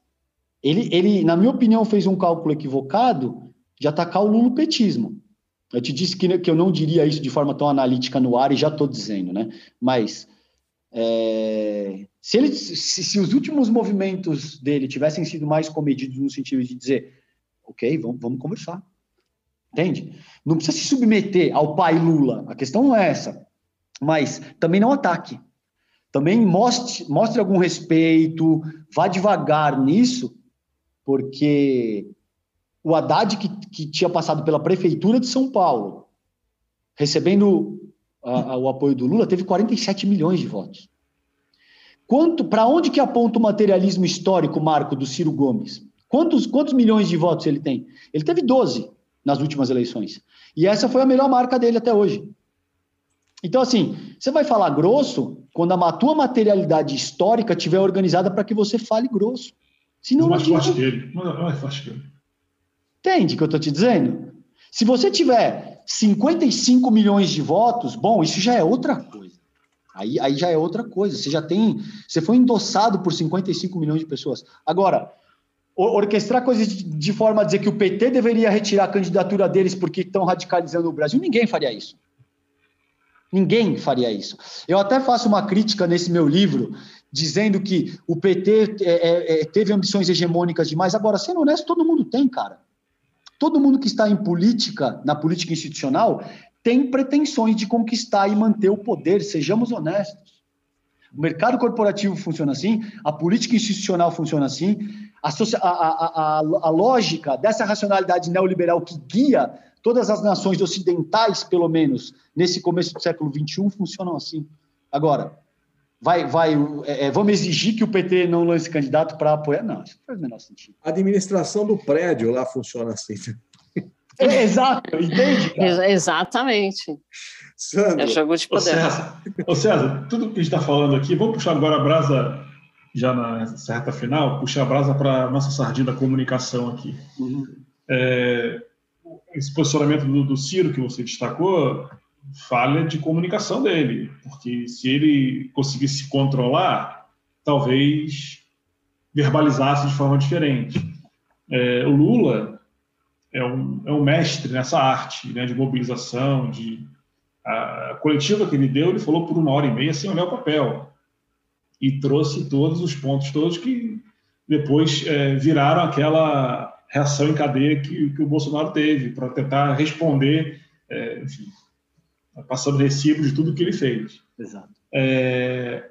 ele, ele, na minha opinião, fez um cálculo equivocado de atacar o lulopetismo. Eu te disse que, que eu não diria isso de forma tão analítica no ar e já estou dizendo, né? Mas é, se, ele, se, se, os últimos movimentos dele tivessem sido mais comedidos no sentido de dizer, ok, vamos, vamos conversar, Entende? Não precisa se submeter ao pai Lula. A questão não é essa. Mas também não ataque. Também mostre, mostre algum respeito, vá devagar nisso, porque o Haddad, que, que tinha passado pela prefeitura de São Paulo, recebendo a, a, o apoio do Lula, teve 47 milhões de votos. Quanto, para onde que aponta o materialismo histórico, Marco, do Ciro Gomes? Quantos, quantos milhões de votos ele tem? Ele teve 12 nas últimas eleições. E essa foi a melhor marca dele até hoje. Então, assim, você vai falar grosso quando a tua materialidade histórica estiver organizada para que você fale grosso. Senão, forte que ele. Entende o que eu estou te dizendo? Se você tiver 55 milhões de votos, bom, isso já é outra coisa. Aí, aí já é outra coisa. Você já tem. Você foi endossado por 55 milhões de pessoas. Agora, orquestrar coisas de, de, forma a dizer que o PT deveria retirar a candidatura deles porque estão radicalizando o Brasil. Ninguém faria isso. Ninguém faria isso. Eu até faço uma crítica nesse meu livro, dizendo que o PT é, é, é, teve ambições hegemônicas demais. Agora, sendo honesto, todo mundo tem, cara. Todo mundo que está em política, na política institucional, tem pretensões de conquistar e manter o poder, sejamos honestos. O mercado corporativo funciona assim, a política institucional funciona assim, a, a, a, a, lógica dessa racionalidade neoliberal que guia todas as nações ocidentais, pelo menos, nesse começo do século XXI, funcionam assim. Agora, vai, vai, é, é, vamos exigir que o PT não lance candidato para apoiar? Não, isso não faz o menor sentido. A administração do prédio lá funciona assim. É, exato, entende? Cara? Exatamente. Sandro. É jogo de poder. Ô César, ô César, tudo que a gente está falando aqui, vamos puxar agora a brasa já na certa final, puxar a brasa para a nossa sardinha da comunicação aqui. Uhum. É, esse posicionamento do, do, Ciro que você destacou, falha de comunicação dele, porque se ele conseguisse se controlar, talvez verbalizasse de forma diferente. É, o Lula é um, é um mestre nessa arte né, de mobilização, de a coletiva que ele deu, ele falou por uma hora e meia sem olhar o papel e trouxe todos os pontos todos que depois é, viraram aquela reação em cadeia que, que o Bolsonaro teve para tentar responder, é, enfim, passando recibo de tudo que ele fez. Exato. É,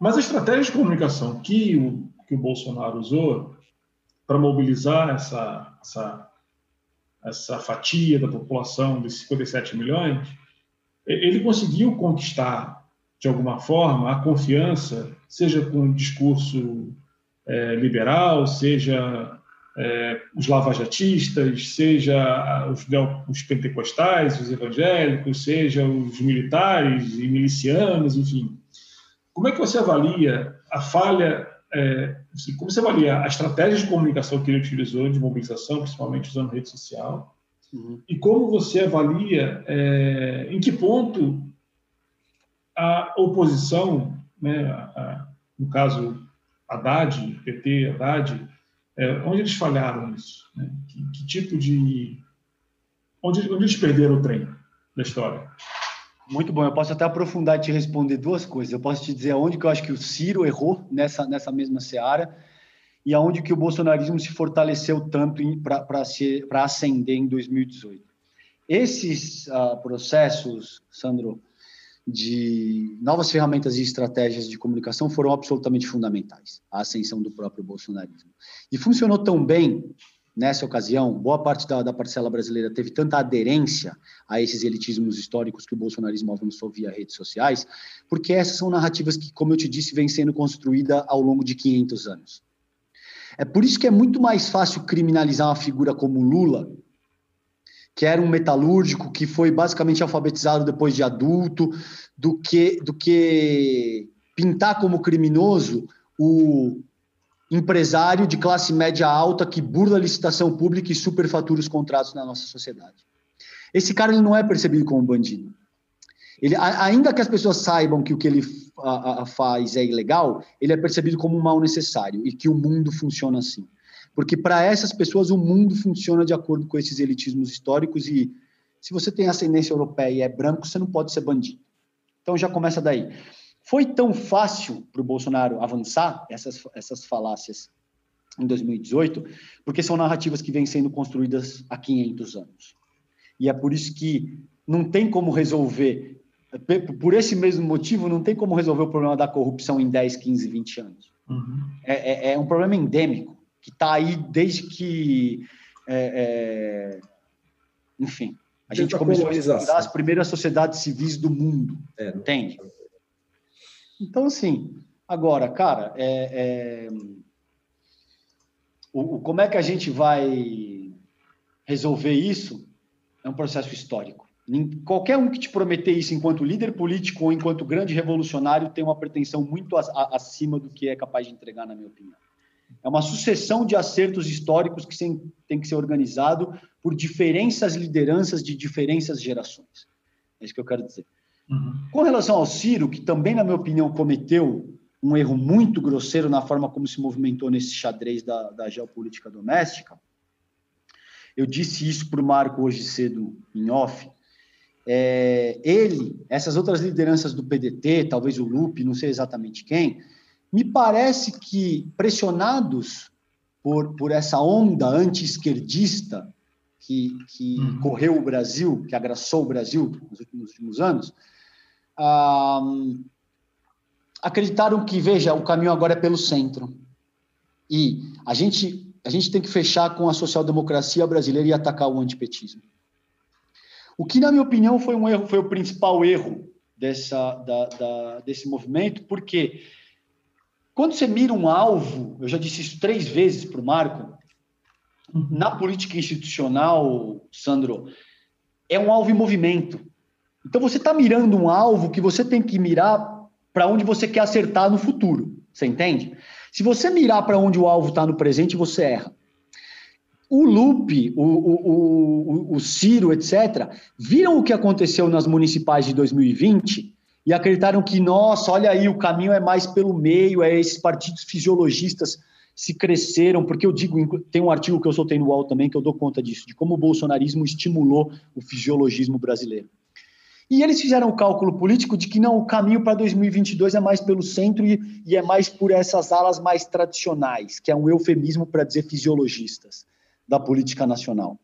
mas a estratégia de comunicação que o, que o Bolsonaro usou para mobilizar essa, essa, essa fatia da população de 57 milhões, ele conseguiu conquistar de alguma forma, a confiança, seja com o discurso é, liberal, seja é, os lavajatistas, seja os, os, pentecostais, os evangélicos, seja os militares e milicianos, enfim. Como é que você avalia a falha, é, assim, como você avalia a estratégia de comunicação que ele utilizou de mobilização, principalmente usando rede social, uhum. e como você avalia é, em que ponto a oposição, né, a, a, no caso Haddad, PT, Haddad, é, onde eles falharam nisso? Né? Que, que, tipo de. Onde, onde eles perderam o trem da história? Muito bom, eu posso até aprofundar e te responder duas coisas. Eu posso te dizer aonde que eu acho que o Ciro errou nessa, nessa mesma seara e aonde que o bolsonarismo se fortaleceu tanto para ascender em 2018. Esses uh, processos, Sandro, de novas ferramentas e estratégias de comunicação foram absolutamente fundamentais à ascensão do próprio bolsonarismo. E funcionou tão bem nessa ocasião, boa parte da, da, parcela brasileira teve tanta aderência a esses elitismos históricos que o bolsonarismo avançou via redes sociais, porque essas são narrativas que, como eu te disse, vêm sendo construídas ao longo de 500 anos. É por isso que é muito mais fácil criminalizar uma figura como Lula, que era um metalúrgico que foi basicamente alfabetizado depois de adulto, do que, do que pintar como criminoso o empresário de classe média alta que burla a licitação pública e superfatura os contratos na nossa sociedade. Esse cara ele não é percebido como bandido. Ele, ainda que as pessoas saibam que o que ele a, a, faz é ilegal, ele é percebido como um mal necessário e que o mundo funciona assim. Porque para essas pessoas o mundo funciona de acordo com esses elitismos históricos e se você tem ascendência europeia e é branco, você não pode ser bandido. Então já começa daí. Foi tão fácil para o Bolsonaro avançar essas, essas falácias em 2018, porque são narrativas que vêm sendo construídas há 500 anos. E é por isso que não tem como resolver, por esse mesmo motivo, não tem como resolver o problema da corrupção em 10, 15, 20 anos. Uhum. É, é, é, um problema endêmico, que está aí desde que. É, é enfim, a gente começou a estudar as primeiras sociedades civis do mundo, é, entende? Então, assim, agora, cara, é, é, o, o, como é que a gente vai resolver isso é um processo histórico. Qualquer um que te prometer isso enquanto líder político ou enquanto grande revolucionário tem uma pretensão muito a, a, acima do que é capaz de entregar, na minha opinião. É uma sucessão de acertos históricos que tem, que ser organizado por diferenças lideranças de diferentes gerações. É isso que eu quero dizer. Uhum. Com relação ao Ciro, que também, na minha opinião, cometeu um erro muito grosseiro na forma como se movimentou nesse xadrez da, da geopolítica doméstica, eu disse isso para o Marco hoje cedo em off. É, ele, essas outras lideranças do PDT, talvez o Lupe, não sei exatamente quem, me parece que pressionados por, por essa onda anti-esquerdista que, que uhum. correu o Brasil, que agraçou o Brasil nos últimos, nos últimos anos, ah, acreditaram que, veja, o caminho agora é pelo centro. E a gente, a gente tem que fechar com a social-democracia brasileira e atacar o antipetismo. O que, na minha opinião, foi um erro, foi o principal erro dessa, da, da, desse movimento, porque quando você mira um alvo, eu já disse isso três vezes para o Marco, na política institucional, Sandro, é um alvo em movimento. Então você está mirando um alvo que você tem que mirar para onde você quer acertar no futuro. Você entende? Se você mirar para onde o alvo está no presente, você erra. O Lupe, o, o, o, o Ciro, etc., viram o que aconteceu nas municipais de 2020 e acreditaram que, nossa, olha aí, o caminho é mais pelo meio, é esses partidos fisiologistas se cresceram, porque eu digo, tem um artigo que eu soltei no UOL também que eu dou conta disso, de como o bolsonarismo estimulou o fisiologismo brasileiro. E eles fizeram o cálculo político de que não, o caminho para 2022 é mais pelo centro e, e, é mais por essas alas mais tradicionais, que é um eufemismo para dizer fisiologistas da política nacional.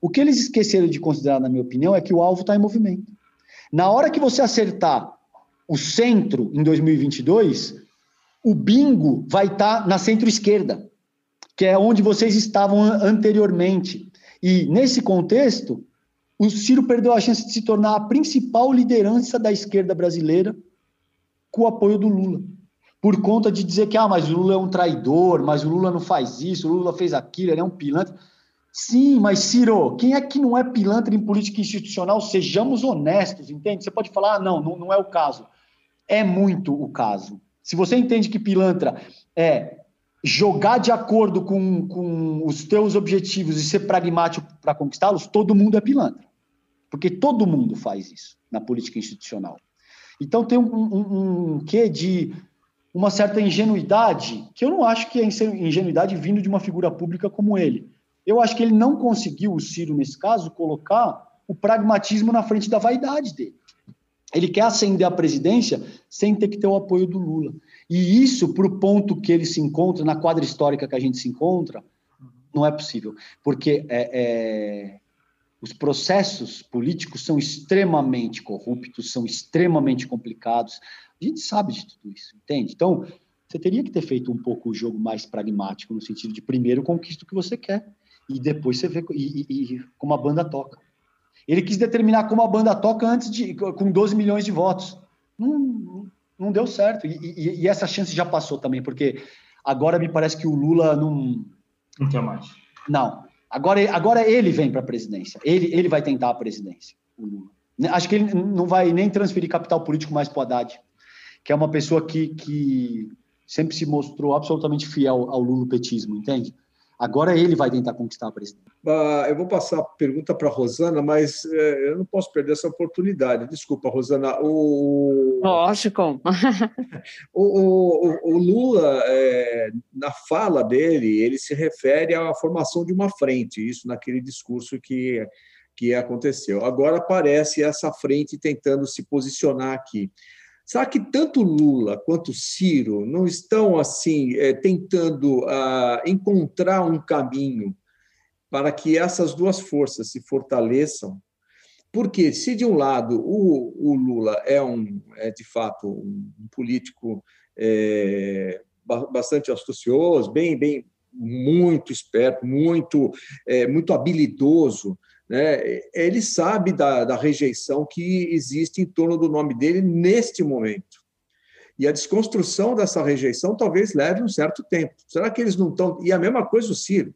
O que eles esqueceram de considerar, na minha opinião, é que o alvo está em movimento. Na hora que você acertar o centro em 2022, o bingo vai estar tá na centro-esquerda, que é onde vocês estavam anteriormente. E nesse contexto, o Ciro perdeu a chance de se tornar a principal liderança da esquerda brasileira com o apoio do Lula. Por conta de dizer que, ah, mas o Lula é um traidor, mas o Lula não faz isso, o Lula fez aquilo, ele é um pilantra. Sim, mas Ciro, quem é que não é pilantra em política institucional? Sejamos honestos, entende? Você pode falar, ah, não, não, não é o caso. É muito o caso. Se você entende que pilantra é jogar de acordo com, com os teus objetivos e ser pragmático para conquistá-los, todo mundo é pilantra. Porque todo mundo faz isso na política institucional. Então tem um, um, um quê de uma certa ingenuidade, que eu não acho que é ingenuidade vindo de uma figura pública como ele. Eu acho que ele não conseguiu, o Ciro, nesse caso, colocar o pragmatismo na frente da vaidade dele. Ele quer ascender à presidência sem ter que ter o apoio do Lula. E isso, para o ponto que ele se encontra, na quadra histórica que a gente se encontra, não é possível. Porque é, é Os processos políticos são extremamente corruptos, são extremamente complicados. A gente sabe de tudo isso, entende? Então, você teria que ter feito um pouco o jogo mais pragmático, no sentido de primeiro conquista o que você quer, e depois você vê e, e, e como a banda toca. Ele quis determinar como a banda toca antes de com 12 milhões de votos. Não, não deu certo. E, e, e, essa chance já passou também, porque agora me parece que o Lula não. Não quer mais. Não. Agora, agora ele vem para a presidência. Ele, ele vai tentar a presidência, o Lula. Acho que ele não vai nem transferir capital político mais para o Haddad, que é uma pessoa que, que sempre se mostrou absolutamente fiel ao lulopetismo, entende? Agora ele vai tentar conquistar a presidência. Eu vou passar a pergunta para a Rosana, mas é, eu não posso perder essa oportunidade. Desculpa, Rosana. O... Lógico. o, o, o, Lula, é, na fala dele, ele se refere à formação de uma frente, isso naquele discurso que, que aconteceu. Agora aparece essa frente tentando se posicionar aqui. Será que tanto Lula quanto Ciro não estão assim é, tentando uh, encontrar um caminho para que essas duas forças se fortaleçam? Porque se de um lado o, o Lula é um é de fato um político é, bastante astucioso, bem bem muito esperto, muito é, muito habilidoso né, ele sabe da, da rejeição que existe em torno do nome dele neste momento. E a desconstrução dessa rejeição talvez leve um certo tempo. Será que eles não estão. E a mesma coisa o Ciro.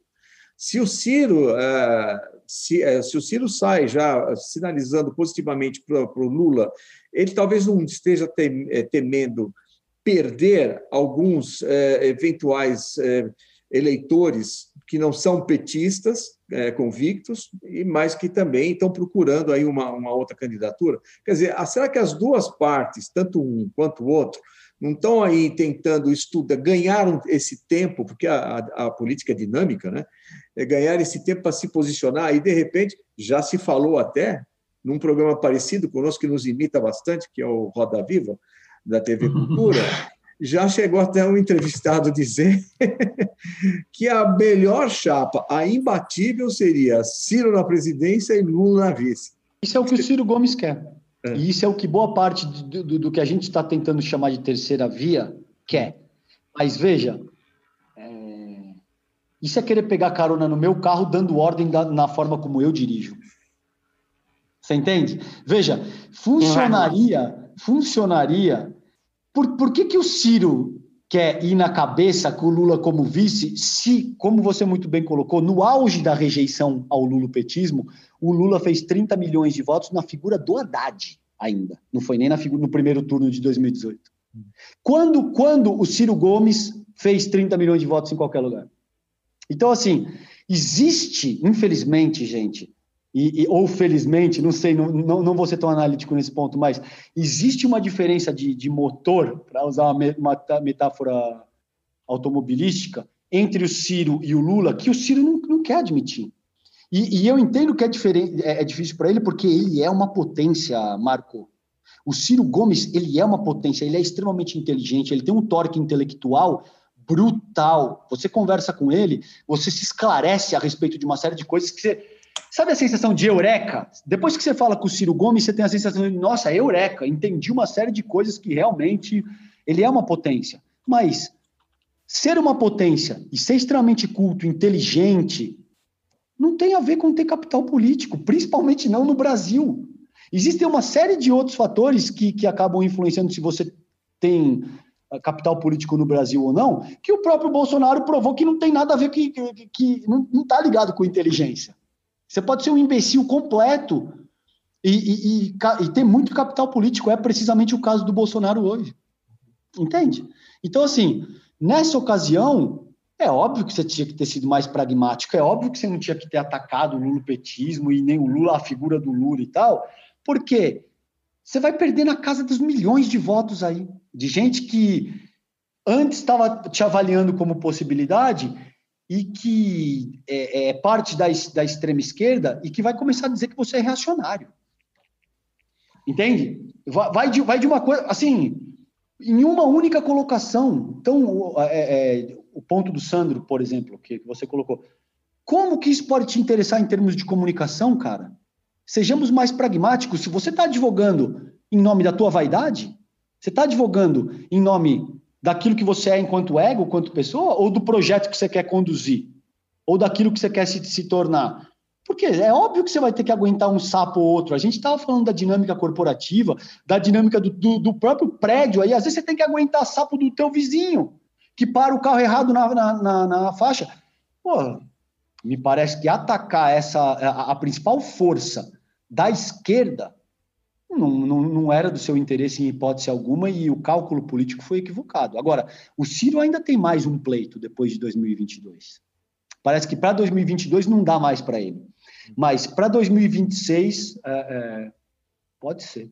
Se o Ciro, é, se, é, se o Ciro sai já sinalizando positivamente para o Lula, ele talvez não esteja é, temendo perder alguns eventuais eleitores que não são petistas é, convictos, e mais que também estão procurando aí uma, uma outra candidatura. Quer dizer, será que as duas partes, tanto um quanto o outro, não estão aí tentando estudar, ganhar esse tempo, porque a, a, a política é dinâmica, né? É ganhar esse tempo para se posicionar, e de repente já se falou até num programa parecido conosco que nos imita bastante, que é o Roda Viva, da TV Cultura, já chegou até um entrevistado dizer que a melhor chapa, a imbatível, seria Ciro na presidência e Lula na vice. Isso é o que o Ciro Gomes quer. É. E isso é o que boa parte do, do, do que a gente está tentando chamar de terceira via quer. Mas veja, é... isso é querer pegar carona no meu carro dando ordem da, na forma como eu dirijo. Você entende? Veja, funcionaria, funcionaria por, por que, que o Ciro quer ir na cabeça com o Lula como vice, se, como você muito bem colocou, no auge da rejeição ao lulopetismo, o Lula fez 30 milhões de votos na figura do Haddad ainda. Não foi nem na figura, no primeiro turno de 2018. Quando, quando o Ciro Gomes fez 30 milhões de votos em qualquer lugar? Então, assim, existe, infelizmente, gente, e, e, ou felizmente, não sei, não, não, não, vou ser tão analítico nesse ponto, mas existe uma diferença de, de motor, para usar uma, uma, metáfora automobilística, entre o Ciro e o Lula, que o Ciro não, não quer admitir. E, e eu entendo que é, diferente, é, é difícil para ele, porque ele é uma potência, Marco. O Ciro Gomes, ele é uma potência, ele é extremamente inteligente, ele tem um torque intelectual brutal. Você conversa com ele, você se esclarece a respeito de uma série de coisas que você Sabe a sensação de eureka? Depois que você fala com o Ciro Gomes, você tem a sensação de, nossa, eureka, entendi uma série de coisas que realmente ele é uma potência. Mas ser uma potência e ser extremamente culto, inteligente, não tem a ver com ter capital político, principalmente não no Brasil. Existem uma série de outros fatores que, que acabam influenciando se você tem ah, capital político no Brasil ou não, que o próprio Bolsonaro provou que não tem nada a ver, que, que, que não está ligado com inteligência. Você pode ser um imbecil completo e, e, e, e, ter muito capital político. É precisamente o caso do Bolsonaro hoje. Entende? Então, assim, nessa ocasião, é óbvio que você tinha que ter sido mais pragmático, é óbvio que você não tinha que ter atacado o lulopetismo e nem o Lula, a figura do Lula e tal, porque você vai perder na casa dos milhões de votos aí, de gente que antes estava te avaliando como possibilidade e que é, é parte da, da extrema esquerda e que vai começar a dizer que você é reacionário. Entende? Vai de, vai de uma coisa, assim, em uma única colocação. Então, é, é, o ponto do Sandro, por exemplo, que você colocou. Como que isso pode te interessar em termos de comunicação, cara? Sejamos mais pragmáticos. Se você está advogando em nome da tua vaidade, você está advogando em nome daquilo que você é enquanto ego, enquanto pessoa, ou do projeto que você quer conduzir? Ou daquilo que você quer se, se tornar? Porque é óbvio que você vai ter que aguentar um sapo ou outro. A gente estava falando da dinâmica corporativa, da dinâmica do, do, do, próprio prédio. Aí, às vezes, você tem que aguentar sapo do teu vizinho, que para o carro errado na, na, na, na faixa. Pô, me parece que atacar essa a, a principal força da esquerda não, não, não, era do seu interesse em hipótese alguma e o cálculo político foi equivocado. Agora, o Ciro ainda tem mais um pleito depois de 2022. Parece que para 2022 não dá mais para ele. Mas para 2026, é, é, pode ser.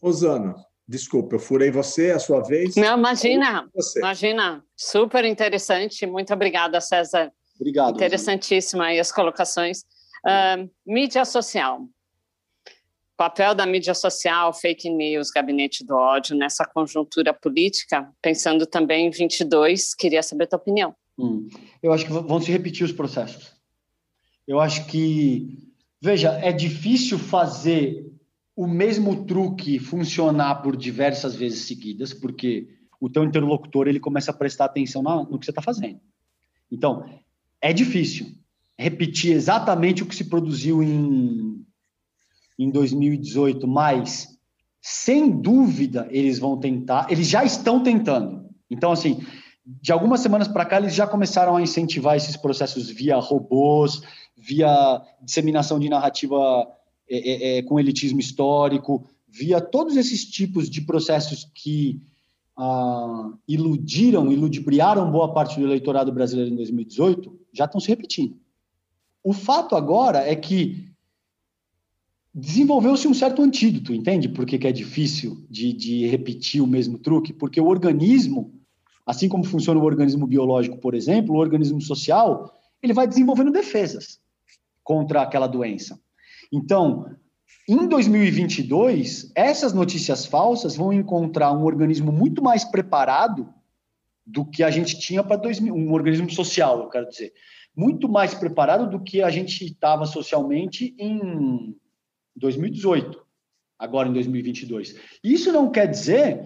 Rosana, desculpa, eu furei você, a sua vez. Não, imagina, imagina. Super interessante. Muito obrigada, César. Obrigado. Interessantíssima aí as colocações. Uh, mídia social papel da mídia social, fake news, gabinete do ódio nessa conjuntura política, pensando também em 22, queria saber a tua opinião. Hum. Eu acho que vão se repetir os processos. Eu acho que, veja, é difícil fazer o mesmo truque funcionar por diversas vezes seguidas, porque o teu interlocutor ele começa a prestar atenção no que você está fazendo. Então, é difícil repetir exatamente o que se produziu em em 2018, mas sem dúvida eles vão tentar, eles já estão tentando. Então, assim, de algumas semanas para cá, eles já começaram a incentivar esses processos via robôs, via disseminação de narrativa é, é, é com elitismo histórico, via todos esses tipos de processos que ah, iludiram, iludibriaram boa parte do eleitorado brasileiro em 2018, já estão se repetindo. O fato agora é que desenvolveu-se um certo antídoto, entende? Por que, é difícil de, de repetir o mesmo truque? Porque o organismo, assim como funciona o organismo biológico, por exemplo, o organismo social, ele vai desenvolvendo defesas contra aquela doença. Então, em 2022, essas notícias falsas vão encontrar um organismo muito mais preparado do que a gente tinha para 2000, um organismo social, eu quero dizer, muito mais preparado do que a gente estava socialmente em 2018, agora em 2022. Isso não quer dizer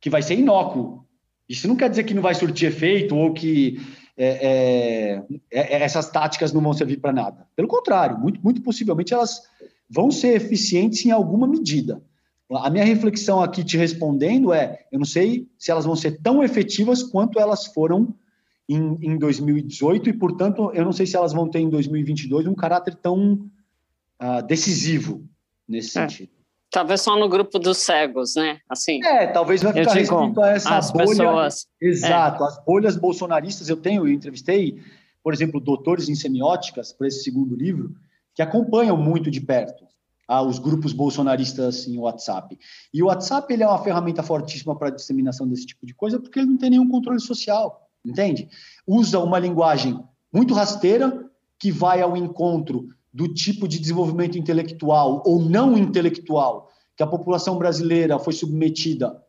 que vai ser inócuo. Isso não quer dizer que não vai surtir efeito ou que é, é, é, é essas táticas não vão servir para nada. Pelo contrário, muito, muito possivelmente elas vão ser eficientes em alguma medida. A minha reflexão aqui te respondendo é: eu não sei se elas vão ser tão efetivas quanto elas foram em, em 2018 e, portanto, eu não sei se elas vão ter em 2022 um caráter tão uh, decisivo nesse é. sentido. Talvez só no grupo dos cegos, né? Assim. É, talvez vai ficar restrito a essa as bolha. Pessoas, Exato, é. as bolhas bolsonaristas. Eu tenho, eu entrevistei, por exemplo, doutores em semióticas para esse segundo livro, que acompanham muito de perto ah, os grupos bolsonaristas em WhatsApp. E o WhatsApp ele é uma ferramenta fortíssima para a disseminação desse tipo de coisa, porque ele não tem nenhum controle social, entende? Usa uma linguagem muito rasteira que vai ao encontro do tipo de desenvolvimento intelectual ou não intelectual que a população brasileira foi submetida,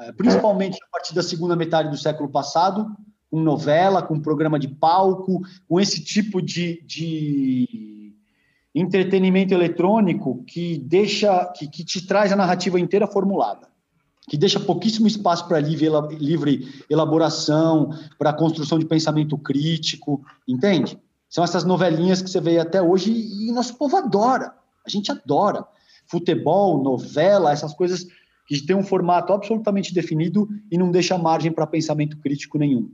eh, principalmente a partir da segunda metade do século passado, com novela, com programa de palco, com esse tipo de, de entretenimento eletrônico que deixa, que, que te traz a narrativa inteira formulada, que deixa pouquíssimo espaço para livre, livre elaboração, para construção de pensamento crítico, entende? São essas novelinhas que você vê até hoje e nosso povo adora. A gente adora. Futebol, novela, essas coisas que tem um formato absolutamente definido e não deixa margem para pensamento crítico nenhum.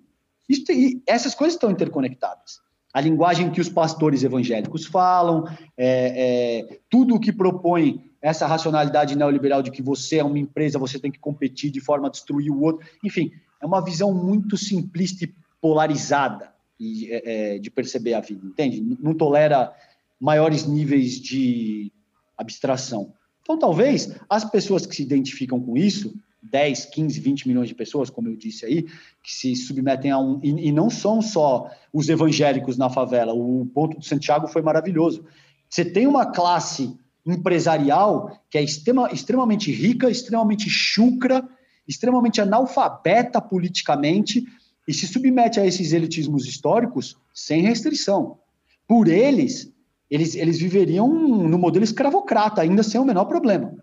Isso, essas coisas estão interconectadas. A linguagem que os pastores evangélicos falam, é, é, tudo o que propõe essa racionalidade neoliberal de que você é uma empresa, você tem que competir de forma a destruir o outro. Enfim, é uma visão muito simplista e polarizada e, é, é, de perceber a vida, entende? Não tolera maiores níveis de abstração. Então, talvez as pessoas que se identificam com isso, 10, 15, 20 milhões de pessoas, como eu disse aí, que se submetem a um. E, e não são só os evangélicos na favela. O ponto de Santiago foi maravilhoso. Você tem uma classe empresarial que é extrema, extremamente rica, extremamente chucra, extremamente analfabeta politicamente, e se submete a esses elitismos históricos sem restrição. por eles, eles, eles viveriam no modelo escravocrata, ainda sem o menor problema.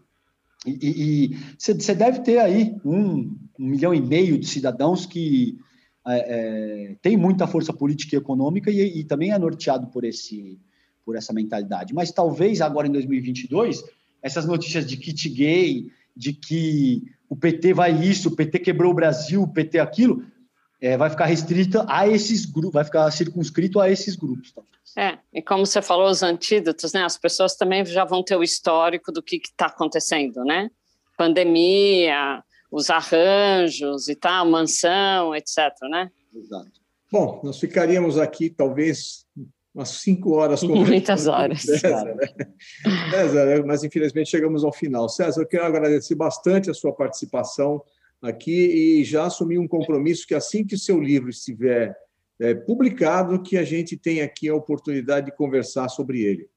E você deve ter aí um, um, milhão e meio de cidadãos que é, é, tem muita força política e econômica e, e, também é norteado por, esse, por essa mentalidade. Mas talvez agora em 2022, essas notícias de kit gay, de que o PT vai isso, o PT quebrou o Brasil, o PT aquilo, é, vai ficar restrita a esses grupos, vai ficar circunscrito a esses grupos. É, e como você falou, os antídotos, né? As pessoas também já vão ter o histórico do que está acontecendo, né? Pandemia, os arranjos e tal, mansão, etc, né? Exato. Bom, nós ficaríamos aqui talvez umas cinco horas. Muitas horas. César, né? César, mas infelizmente chegamos ao final. César, eu quero agradecer bastante a sua participação aqui e já assumir um compromisso que assim que o seu livro estiver é, publicado, que a gente tem aqui a oportunidade de conversar sobre ele.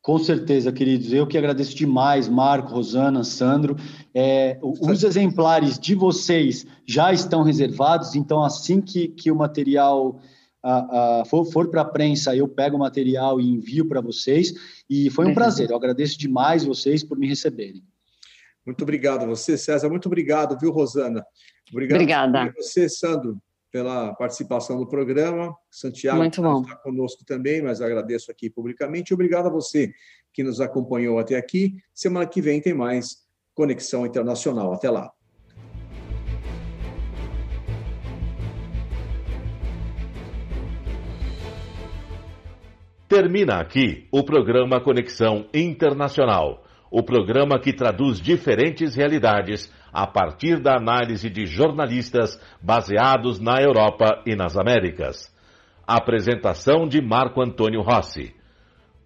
Com certeza, queridos. Eu que agradeço demais, Marco, Rosana, Sandro. É, os exemplares de vocês já estão reservados, então assim que, que o material for, for para a prensa, eu pego o material e envio para vocês. E foi um prazer. Eu agradeço demais vocês por me receberem. Muito obrigado você, César. Muito obrigado, viu, Rosana? Obrigado Obrigada. você, Sandro, pela participação no programa. Santiago Muito bom. está conosco também, mas agradeço aqui publicamente. Obrigado a você que nos acompanhou até aqui. Semana que vem tem mais Conexão Internacional. Até lá. Termina aqui o programa Conexão Internacional, o programa que traduz diferentes realidades a partir da análise de jornalistas baseados na Europa e nas Américas. Apresentação de Marco Antônio Rossi.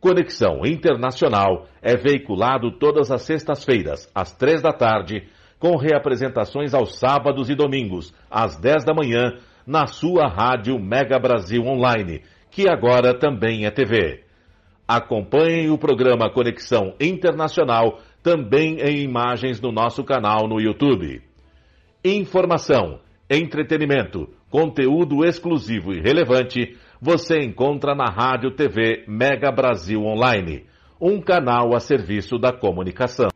Conexão Internacional é veiculado todas as sextas-feiras, às três da tarde, com reapresentações aos sábados e domingos, às dez da manhã, na sua rádio Mega Brasil Online que agora também é TV. Acompanhem o programa Conexão Internacional também em imagens no nosso canal no YouTube. Informação, entretenimento, conteúdo exclusivo e relevante você encontra na Rádio TV Mega Brasil Online, um canal a serviço da comunicação.